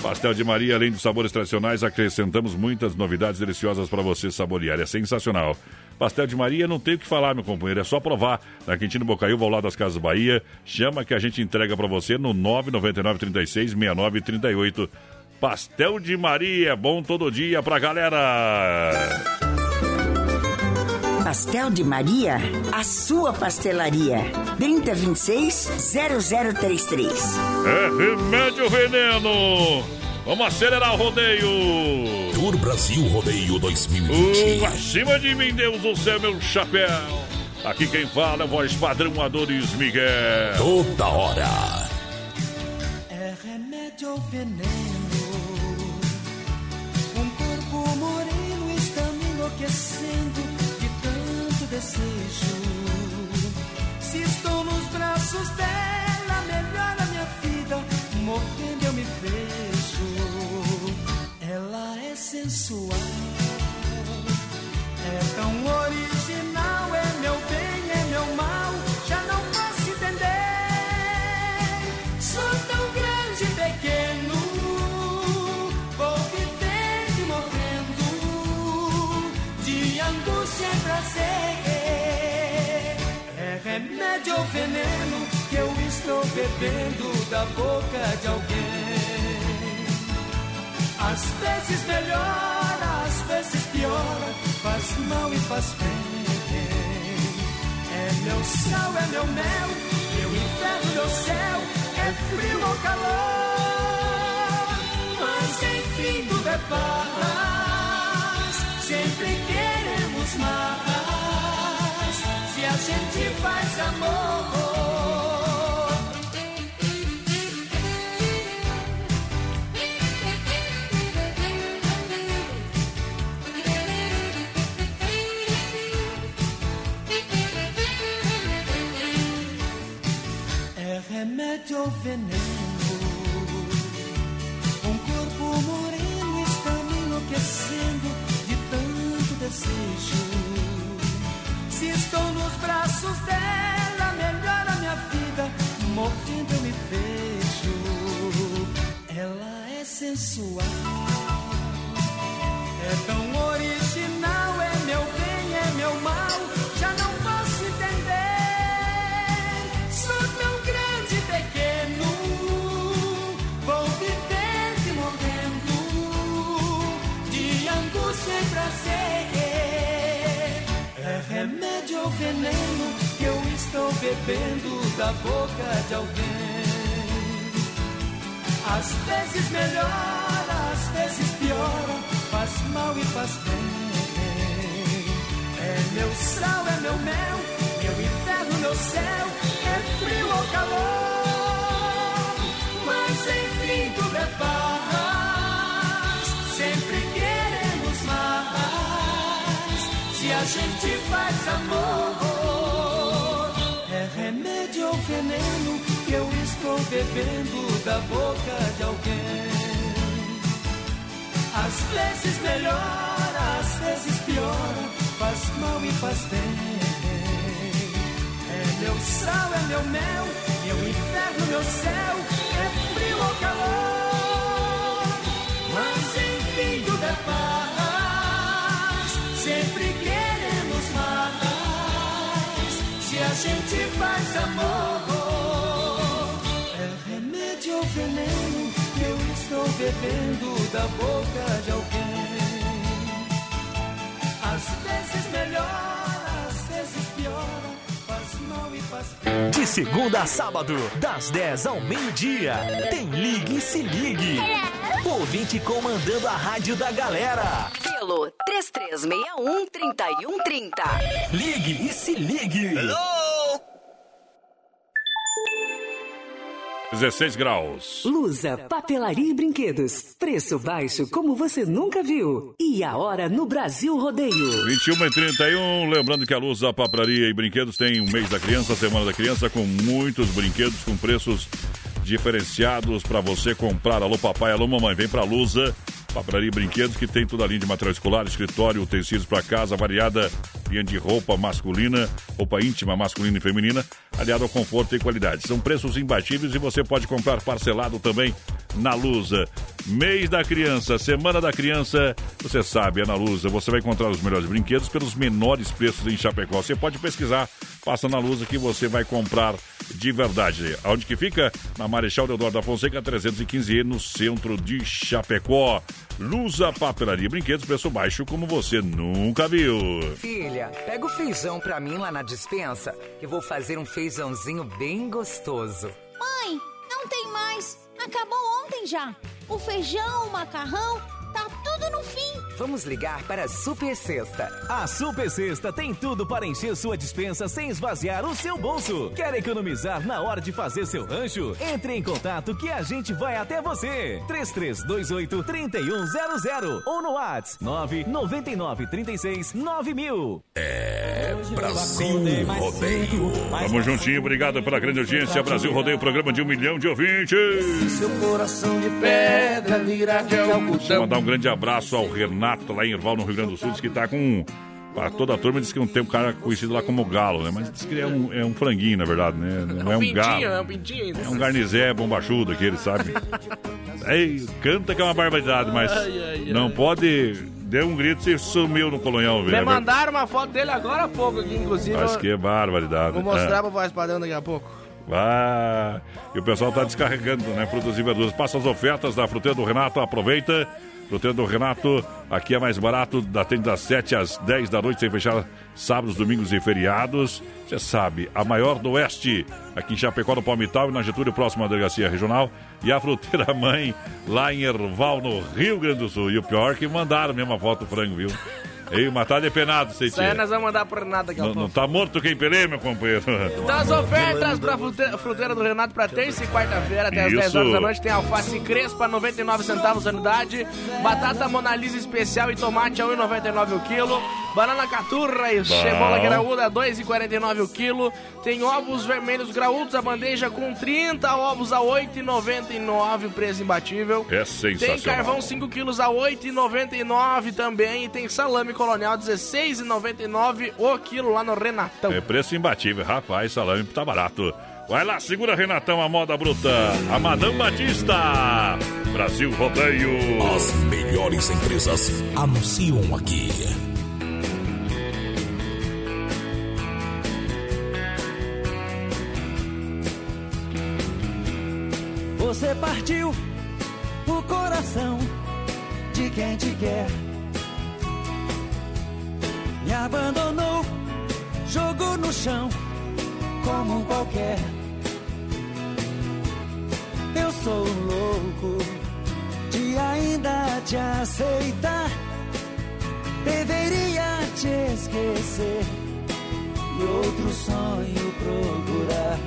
Pastel de Maria, além dos sabores tradicionais, acrescentamos muitas novidades deliciosas para você saborear. É sensacional. Pastel de Maria não tem o que falar, meu companheiro. É só provar. Na Quintino Bocaiúva, ao lado das Casas Bahia. Chama que a gente entrega para você no 999 36 69 38. Pastel de Maria, é bom todo dia pra galera. Pastel de Maria, a sua pastelaria. 3026-0033. É remédio veneno. Vamos acelerar o rodeio. Tour Brasil Rodeio 2020. Uh, acima de mim, Deus do céu, meu chapéu. Aqui quem fala é a voz padrão Adonis Miguel. Toda hora. É remédio ou veneno? Um corpo moreno está enlouquecendo de tanto desejo. Se estou nos braços dela, melhora minha vida, morrendo sensual, é tão original, é meu bem, é meu mal, já não posso entender. Sou tão grande e pequeno, vou vivendo e morrendo, de angústia e prazer. É remédio ou veneno que eu estou bebendo da boca de alguém. Às vezes melhora, às vezes piora, faz mal e faz bem. É meu sal, é meu mel, meu inferno, meu céu, é frio ou calor. Mas enfim tudo é paz, sempre queremos mais. Se a gente faz amor. Remédio ou veneno. Um corpo moreno está me enlouquecendo de tanto desejo. Se estou nos braços dela, melhora minha vida, morrendo eu me vejo. Ela é sensual, é tão original, é meu bem, é meu mal, remédio ou veneno que eu estou bebendo da boca de alguém. Às vezes melhora, às vezes piora, faz mal e faz bem. É meu sal, é meu mel, meu inferno, meu céu, é frio ou calor. Mas enfim tudo é paz, a gente faz amor, é remédio ou veneno que eu estou bebendo da boca de alguém. Às vezes melhora, às vezes piora, faz mal e faz bem. É meu sal, é meu mel, meu inferno, meu céu, é frio ou calor. Mas enfim tudo é paz, sempre queremos gente faz amor, é remédio ou veneno que eu estou bebendo da boca de alguém. Às vezes melhora, às vezes piora, faz mal e faz. De segunda a sábado, das 10 ao meio-dia, tem Ligue e Se Ligue. Ouvinte comandando a rádio da galera. Pelo 3361 3130. Ligue e Se Ligue. 16 graus. Lusa, papelaria e brinquedos. Preço baixo como você nunca viu. E a hora no Brasil Rodeio. 21 e 31, lembrando que a Luz da Papraria e Brinquedos tem um mês da criança, semana da criança, com muitos brinquedos com preços diferenciados para você comprar. Alô papai, alô mamãe, vem pra Lusa. Papraria e Brinquedos, que tem toda a linha de material escolar, escritório, utensílios para casa, variada linha de roupa masculina, roupa íntima masculina e feminina, aliado ao conforto e qualidade. São preços imbatíveis e você pode comprar parcelado também na Lusa. Mês da Criança, Semana da Criança, você sabe, é na Lusa. Você vai encontrar os melhores brinquedos pelos menores preços em Chapecó. Você pode pesquisar, passa na Lusa que você vai comprar de verdade. Onde que fica? Na Marechal Deodoro da Fonseca 315E, no centro de Chapecó. Lusa Papelaria e Brinquedos, preço baixo como você nunca viu. Filha, pega o feijão pra mim lá na dispensa, que eu vou fazer um feijãozinho bem gostoso. Mãe, não tem mais. Acabou ontem já. O feijão, o macarrão, tá tudo no fim. Vamos ligar para a Super Sexta. A Super Sexta tem tudo para encher sua dispensa sem esvaziar o seu bolso. Quer economizar na hora de fazer seu rancho? Entre em contato que a gente vai até você. 3328 3100 ou no WhatsApp 999 36 9000. É Brasil Rodeio. Tamo juntinho, obrigado pela grande audiência. Brasil Rodeio, programa de um milhão de ouvintes. Seu coração de pedra virá de algodão. mandar um grande abraço ao Renato, lá em Erval, no Rio Grande do Sul, diz que tá com. Para toda a turma diz que não tem um cara conhecido lá como Galo, né? Mas diz que ele é um, é um franguinho, na verdade, né? Não é um pintinho, galo. é um pintinho. É um garnizé bombachudo aquele, sabe? Ei, canta que é uma barbaridade, mas Ai, ai, não pode. Deu um grito e sumiu no colonhão, Me velho. mandaram uma foto dele agora há pouco aqui, inclusive. Acho que é barbaridade. Vou mostrar É. pra voz padrão daqui a pouco. Vai. E o pessoal tá descarregando, né? Frutas e verduras. Passa as ofertas da Fruteira do Renato, aproveita. Do Renato, aqui é mais barato, da- tem das 7 às 10 da noite, sem fechar sábados, domingos e feriados. Você sabe, a maior do Oeste, aqui em Chapecó, no Palmital e na Getúlio, próxima à delegacia regional. E a Fruteira Mãe, lá em Erval, no Rio Grande do Sul. E o pior é que mandaram mesmo a foto do frango, viu? Ei, mas tá depenado, sei Isso aí nós vamos mandar por nada daqui a não, tá morto quem pelê, meu companheiro. Então as ofertas pra fruteira, fruteira do Renato pra terça e quarta-feira até as Isso. 10 horas da noite tem alface crespa 99 centavos a unidade, batata monalisa especial e tomate a 1,99 o quilo, banana caturra e cebola graúda a 2,49 o quilo, tem ovos vermelhos graúdos a bandeja com 30 ovos a 8,99 o preço imbatível. É Tem sensacional. carvão 5 quilos a 8,99 também e tem salame colonial 16,99 o quilo lá no Renatão. É preço imbatível, rapaz, salame tá barato. Vai lá, segura Renatão, a moda bruta. Amadão Batista. Brasil Rodeio. As melhores empresas anunciam aqui. Você partiu o coração de quem te quer. Me abandonou, jogou no chão como um qualquer. Eu sou louco de ainda te aceitar. Deveria te esquecer e outro sonho procurar.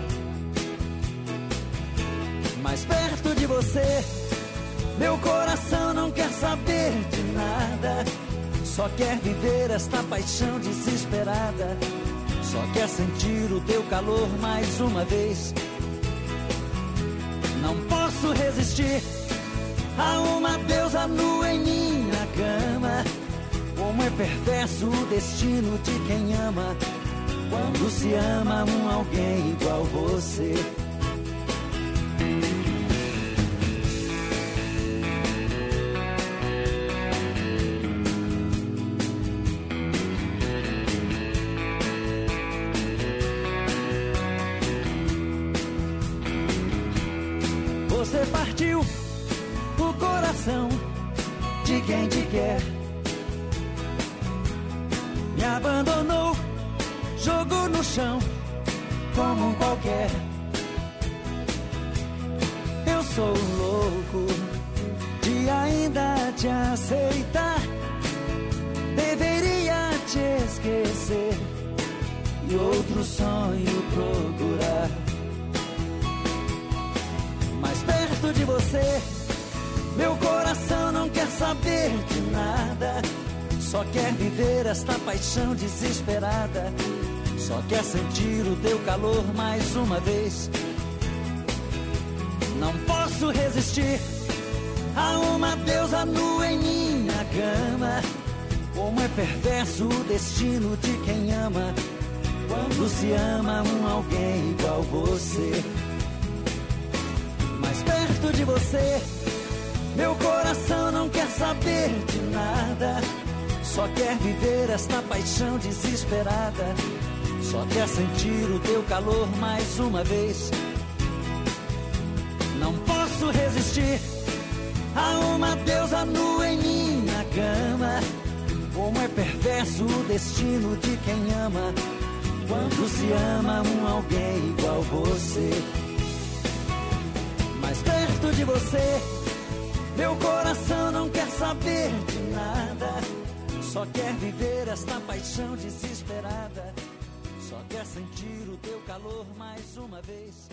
Mais perto de você, meu coração não quer saber de nada. Só quer viver esta paixão desesperada. Só quer sentir o teu calor mais uma vez. Não posso resistir a uma deusa nua em minha cama. Como é perverso o destino de quem ama. Quando se ama um alguém igual você. Uma vez. Não posso resistir a uma deusa nua em minha cama. Como é perverso o destino de quem ama. Quando se ama um alguém igual você. Mais perto de você, meu coração não quer saber de nada. Só quer viver esta paixão desesperada. Só quer sentir o teu calor mais uma vez. Não posso resistir a uma deusa nua em minha cama. Como é perverso o destino de quem ama. Quando se ama um alguém igual você. Mais perto de você, Meu coração não quer saber de nada. Só quer viver esta paixão desesperada. Sentir o teu calor mais uma vez.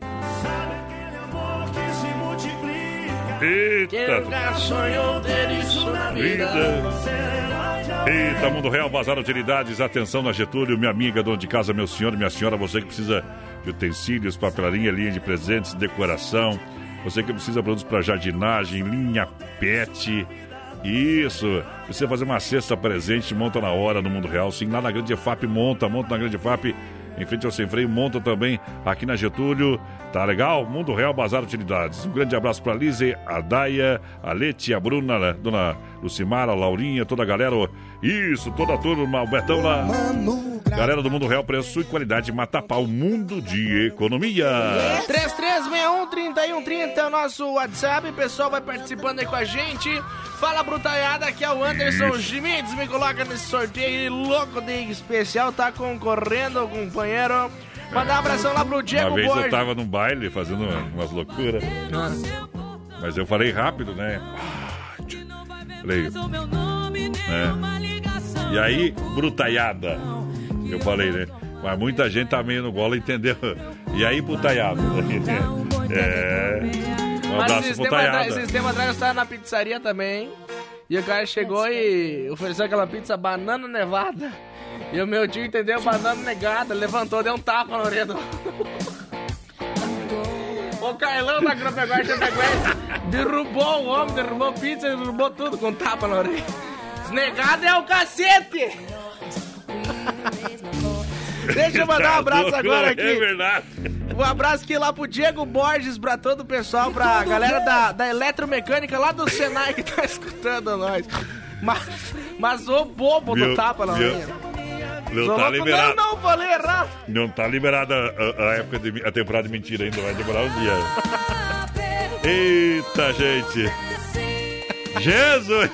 Sabe aquele amor que se multiplica? Eita! sonhou ter isso na vida. Eita, Mundo Real, Bazar Utilidades, atenção na Getúlio, minha amiga, dona de casa, meu senhor, minha senhora, você que precisa de utensílios, papelaria, linha de presentes, decoração, você que precisa de produtos para jardinagem, linha pet, isso, você fazer uma cesta presente, monta na hora no Mundo Real, sim, lá na Grande FAP, monta, monta na Grande FAP, em frente ao Sem Freio, monta também aqui na Getúlio. Tá legal? Mundo Real Bazar Utilidades. Um grande abraço pra Lise, a Daia, a Leti, a Bruna, a dona Lucimara, a Laurinha, toda a galera. Isso, toda a turma, o Betão lá. Galera do Mundo Real, preço e qualidade, mata pau, mundo de economia. 3361-3130 é o nosso WhatsApp. O pessoal vai participando aí com a gente. Fala, brutaiada, aqui é o Anderson. Schmitz. Me coloca nesse sorteio louco de especial. Tá concorrendo, companheiro. Mandar um abração lá pro Diego Uma vez eu Borges. tava num baile fazendo umas loucuras. Mas eu falei rápido, né? Ah. Falei. É. E aí, brutaiada. Eu falei, né? Mas muita gente tá meio no gola, entendeu? E aí, brutaiada. É. Um Mas abraço pro Taiada. esses tempos atrás eu estava na pizzaria também. E o cara chegou e ofereceu aquela pizza banana nevada. E o meu tio entendeu banana negada, levantou, deu um tapa na orelha do. O Carlão da Agropecuária Chapecoense derrubou o homem, derrubou pizza, derrubou tudo com tapa na orelha. Negado é o cacete! Deixa eu mandar um abraço agora aqui. É verdade. Um abraço aqui lá pro Diego Borges, pra todo o pessoal, pra galera da, da eletromecânica lá do Senai que tá escutando nós. Mas, mas o bobo do Viu? tapa na. Não tá liberado. Não, não, falei errado. Não tá liberada a, a época de a temporada de mentira ainda, vai demorar um dia. Eita, gente. Jesus!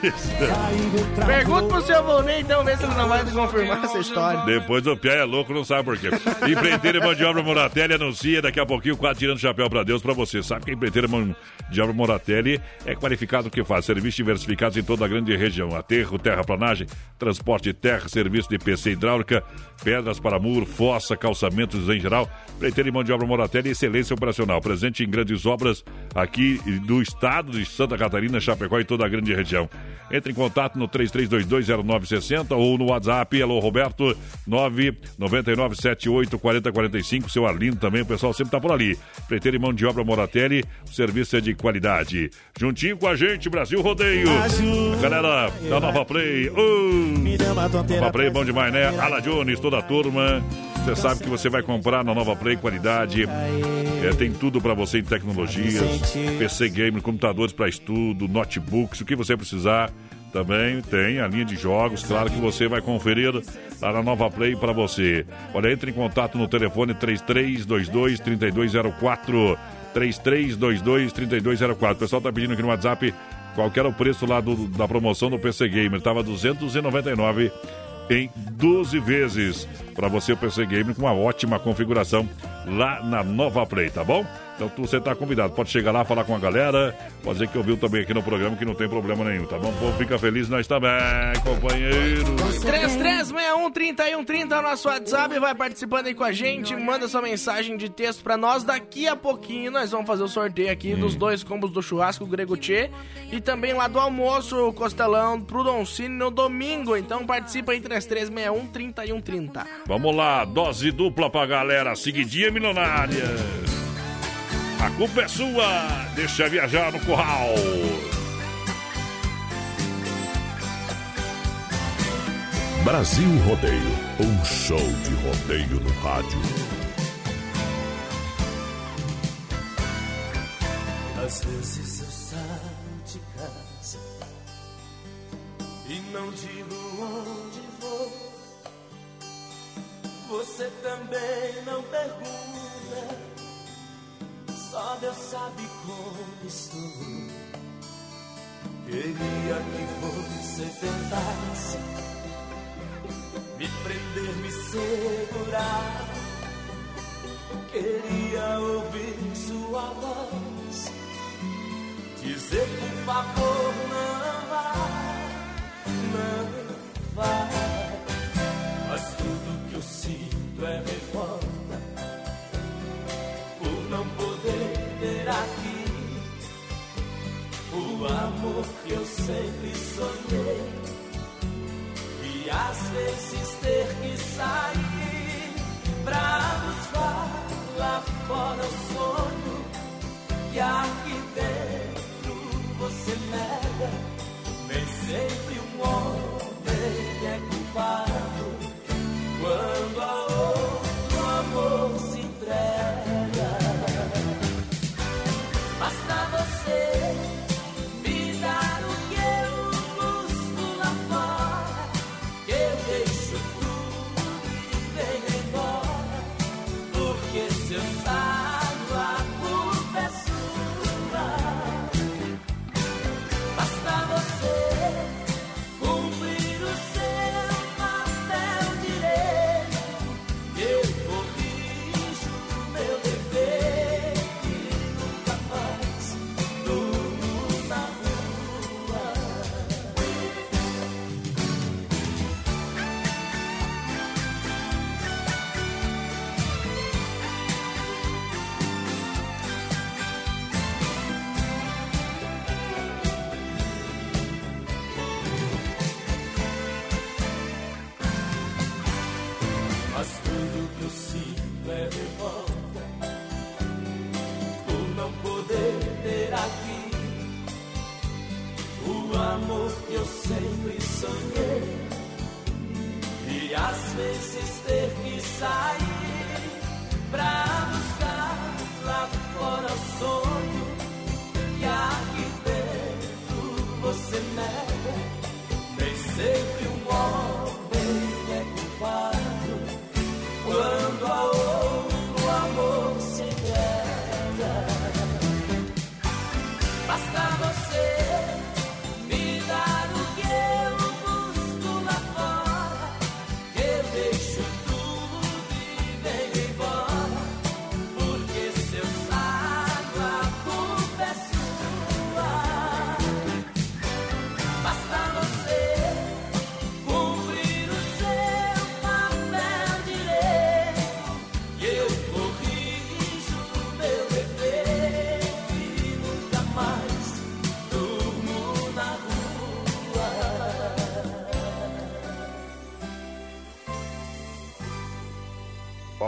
Pergunta pro seu Volney, então, ver se ele não vai confirmar essa história. Depois o Pé é louco, não sabe por quê. Empreiteira e mão de obra Moratelli anuncia daqui a pouquinho, quase tirando o chapéu pra Deus pra você. Sabe que a empreiteira mão de obra Moratelli é qualificado no que faz. Serviços diversificados em toda a grande região. Aterro, terraplanagem, transporte de terra, serviço de PC hidráulica, pedras para muro, fossa, calçamentos em geral. Empreiteira e mão de obra Moratelli, excelência operacional. Presente em grandes obras aqui do estado de Santa Catarina, Chapecó e toda a grande região. Entre em contato no 33220960 ou no WhatsApp, alô Roberto, 999784045, seu Arlindo também, o pessoal sempre tá por ali. Preteiro e mão de obra Moratelli, o serviço é de qualidade. Juntinho com a gente, Brasil Rodeio. A galera da Nova Play. Uh, Nova Play, bom demais, né? Ala Jones, toda a turma. Você sabe que você vai comprar na Nova Play qualidade. É, tem tudo para você em tecnologias, PC gamer, computadores para estudo, notebooks, o que você precisar. Também tem a linha de jogos, claro que você vai conferir lá na Nova Play para você. Olha, entre em contato no telefone 3322 3204. 3322 3204. O pessoal tá pedindo aqui no WhatsApp qual era o preço lá do- da promoção do PC Gamer. Tava 299 em 12 vezes para você o PC Gamer com uma ótima configuração lá na Nova Play, tá bom? Então você tá convidado, pode chegar lá, falar com a galera, pode dizer que ouviu também aqui no programa que não tem problema nenhum, tá bom? O povo fica feliz, nós também, companheiro. 3361-3130 é o nosso WhatsApp, vai participando aí com a gente, manda sua mensagem de texto pra nós. Daqui a pouquinho nós vamos fazer o sorteio aqui dos dois combos do churrasco Grego Tchê e também lá do almoço o Costelão pro Doncini no domingo. Então participa aí 3361-3130. Vamos lá, dose dupla pra galera, seguidinha milionária. A culpa é sua, deixa viajar no curral. Brasil Rodeio, um show de rodeio no rádio. Às vezes eu saio de casa e não digo onde vou. Você também não pergunta, só Deus sabe como estou. Queria que você tentasse me prender, me segurar. Queria ouvir sua voz dizer por prazer amor que eu sempre sonhei. E às vezes ter que sair pra buscar lá fora o sonho que aqui dentro você nega. Nem sempre um homem.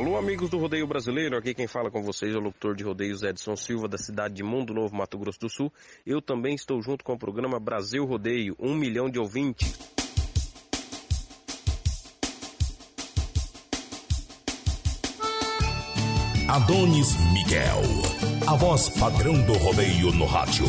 Alô, amigos do Rodeio Brasileiro, aqui quem fala com vocês é o locutor de rodeios Edson Silva, da cidade de Mundo Novo, Mato Grosso do Sul. Eu também estou junto com o programa Brasil Rodeio, um milhão de ouvintes. Adonis Miguel, a voz padrão do rodeio no rádio.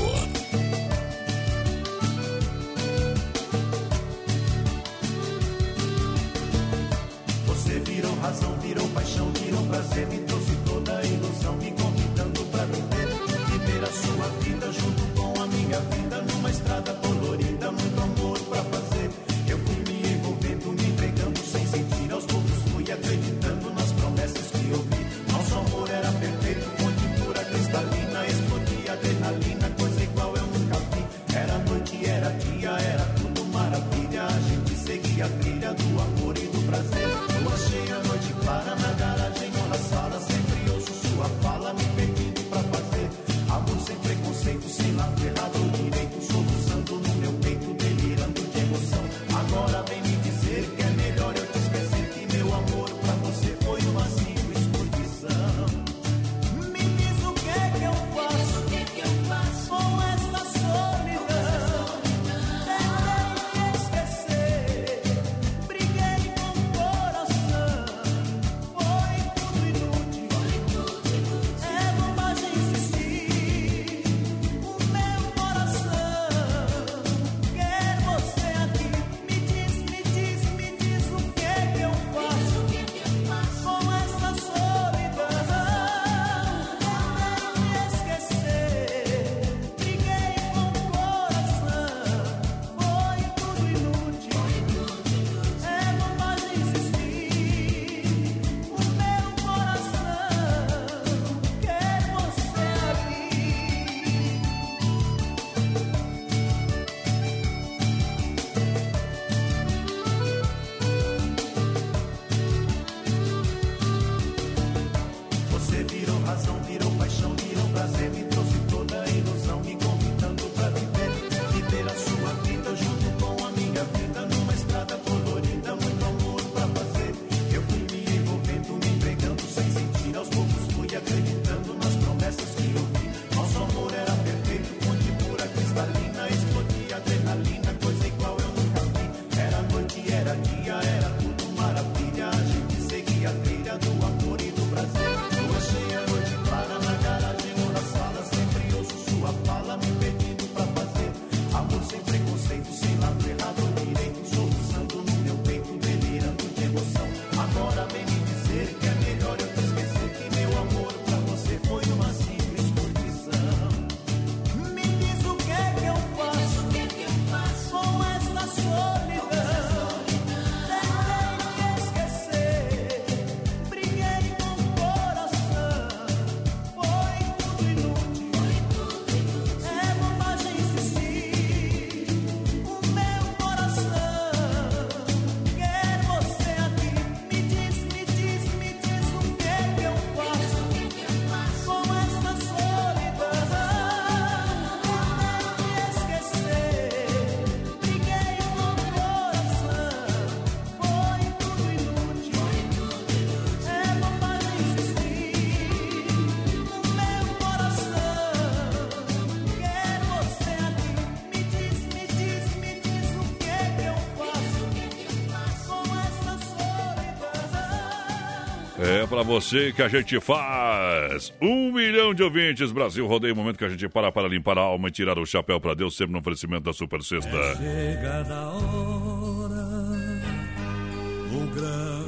É pra você que a gente faz. Um milhão de ouvintes. Brasil rodeia o momento que a gente para para limpar a alma e tirar o chapéu pra Deus, sempre no oferecimento da Super Sexta. Chega da hora,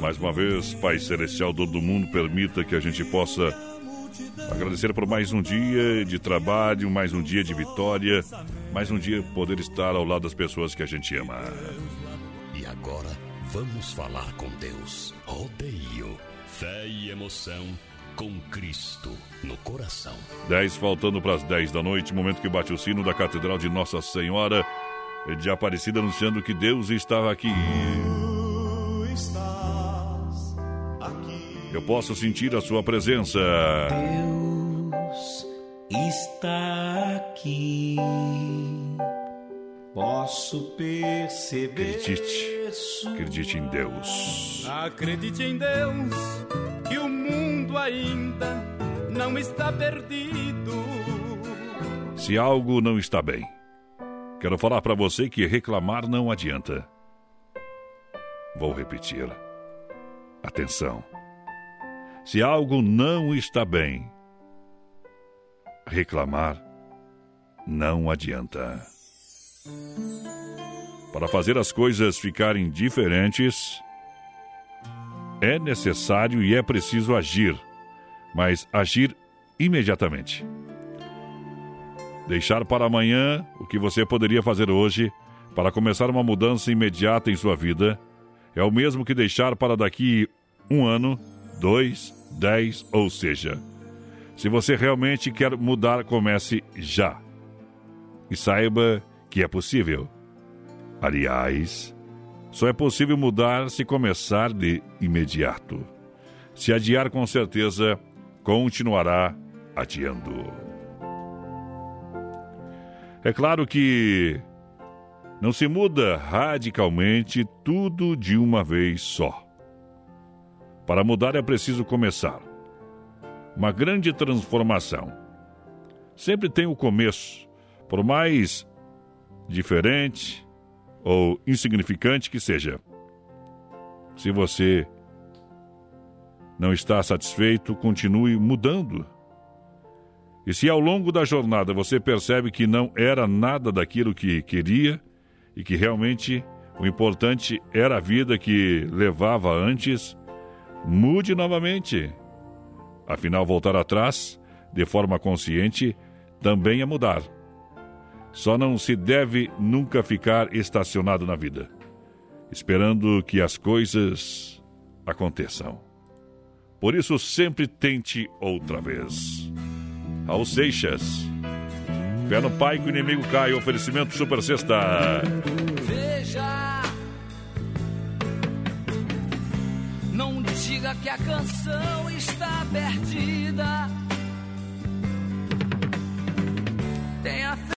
Mais uma vez, Pai Celestial, todo mundo, permita que a gente possa agradecer por mais um dia de trabalho, mais um dia de vitória, mais um dia poder estar ao lado das pessoas que a gente ama. E agora vamos falar com Deus. Rodeio, fé e emoção com Cristo no coração. 10 faltando para as 10 da noite, momento que bate o sino da Catedral de Nossa Senhora de Aparecida, anunciando que Deus estava aqui. Tu estás aqui. Eu posso sentir a sua presença. Deus está aqui. Posso perceber. Acredite, acredite em Deus. Acredite em Deus que o mundo ainda não está perdido. Se algo não está bem, quero falar para você que reclamar não adianta. Vou repetir. Atenção. Se algo não está bem, reclamar não adianta. Para fazer as coisas ficarem diferentes, é necessário e é preciso agir, mas agir imediatamente. Deixar para amanhã o que você poderia fazer hoje para começar uma mudança imediata em sua vida é o mesmo que deixar para daqui um ano, dois, dez, ou seja. Se você realmente quer mudar, comece já. E saiba que é possível. Aliás, só é possível mudar se começar de imediato. Se adiar, com certeza, continuará adiando. É claro que não se muda radicalmente tudo de uma vez só. Para mudar é preciso começar. Uma grande transformação. Sempre tem o começo, por mais diferente ou insignificante que seja. Se você não está satisfeito, continue mudando. E se ao longo da jornada você percebe que não era nada daquilo que queria e que realmente o importante era a vida que levava antes, mude novamente. Afinal, voltar atrás, de forma consciente, também é mudar. Só não se deve nunca ficar estacionado na vida, esperando que as coisas aconteçam. Por isso, sempre tente outra vez. Raul Seixas. Pé no pai que o inimigo cai. Oferecimento Super Sexta. Veja. Não diga que a canção está perdida. Tenha fé.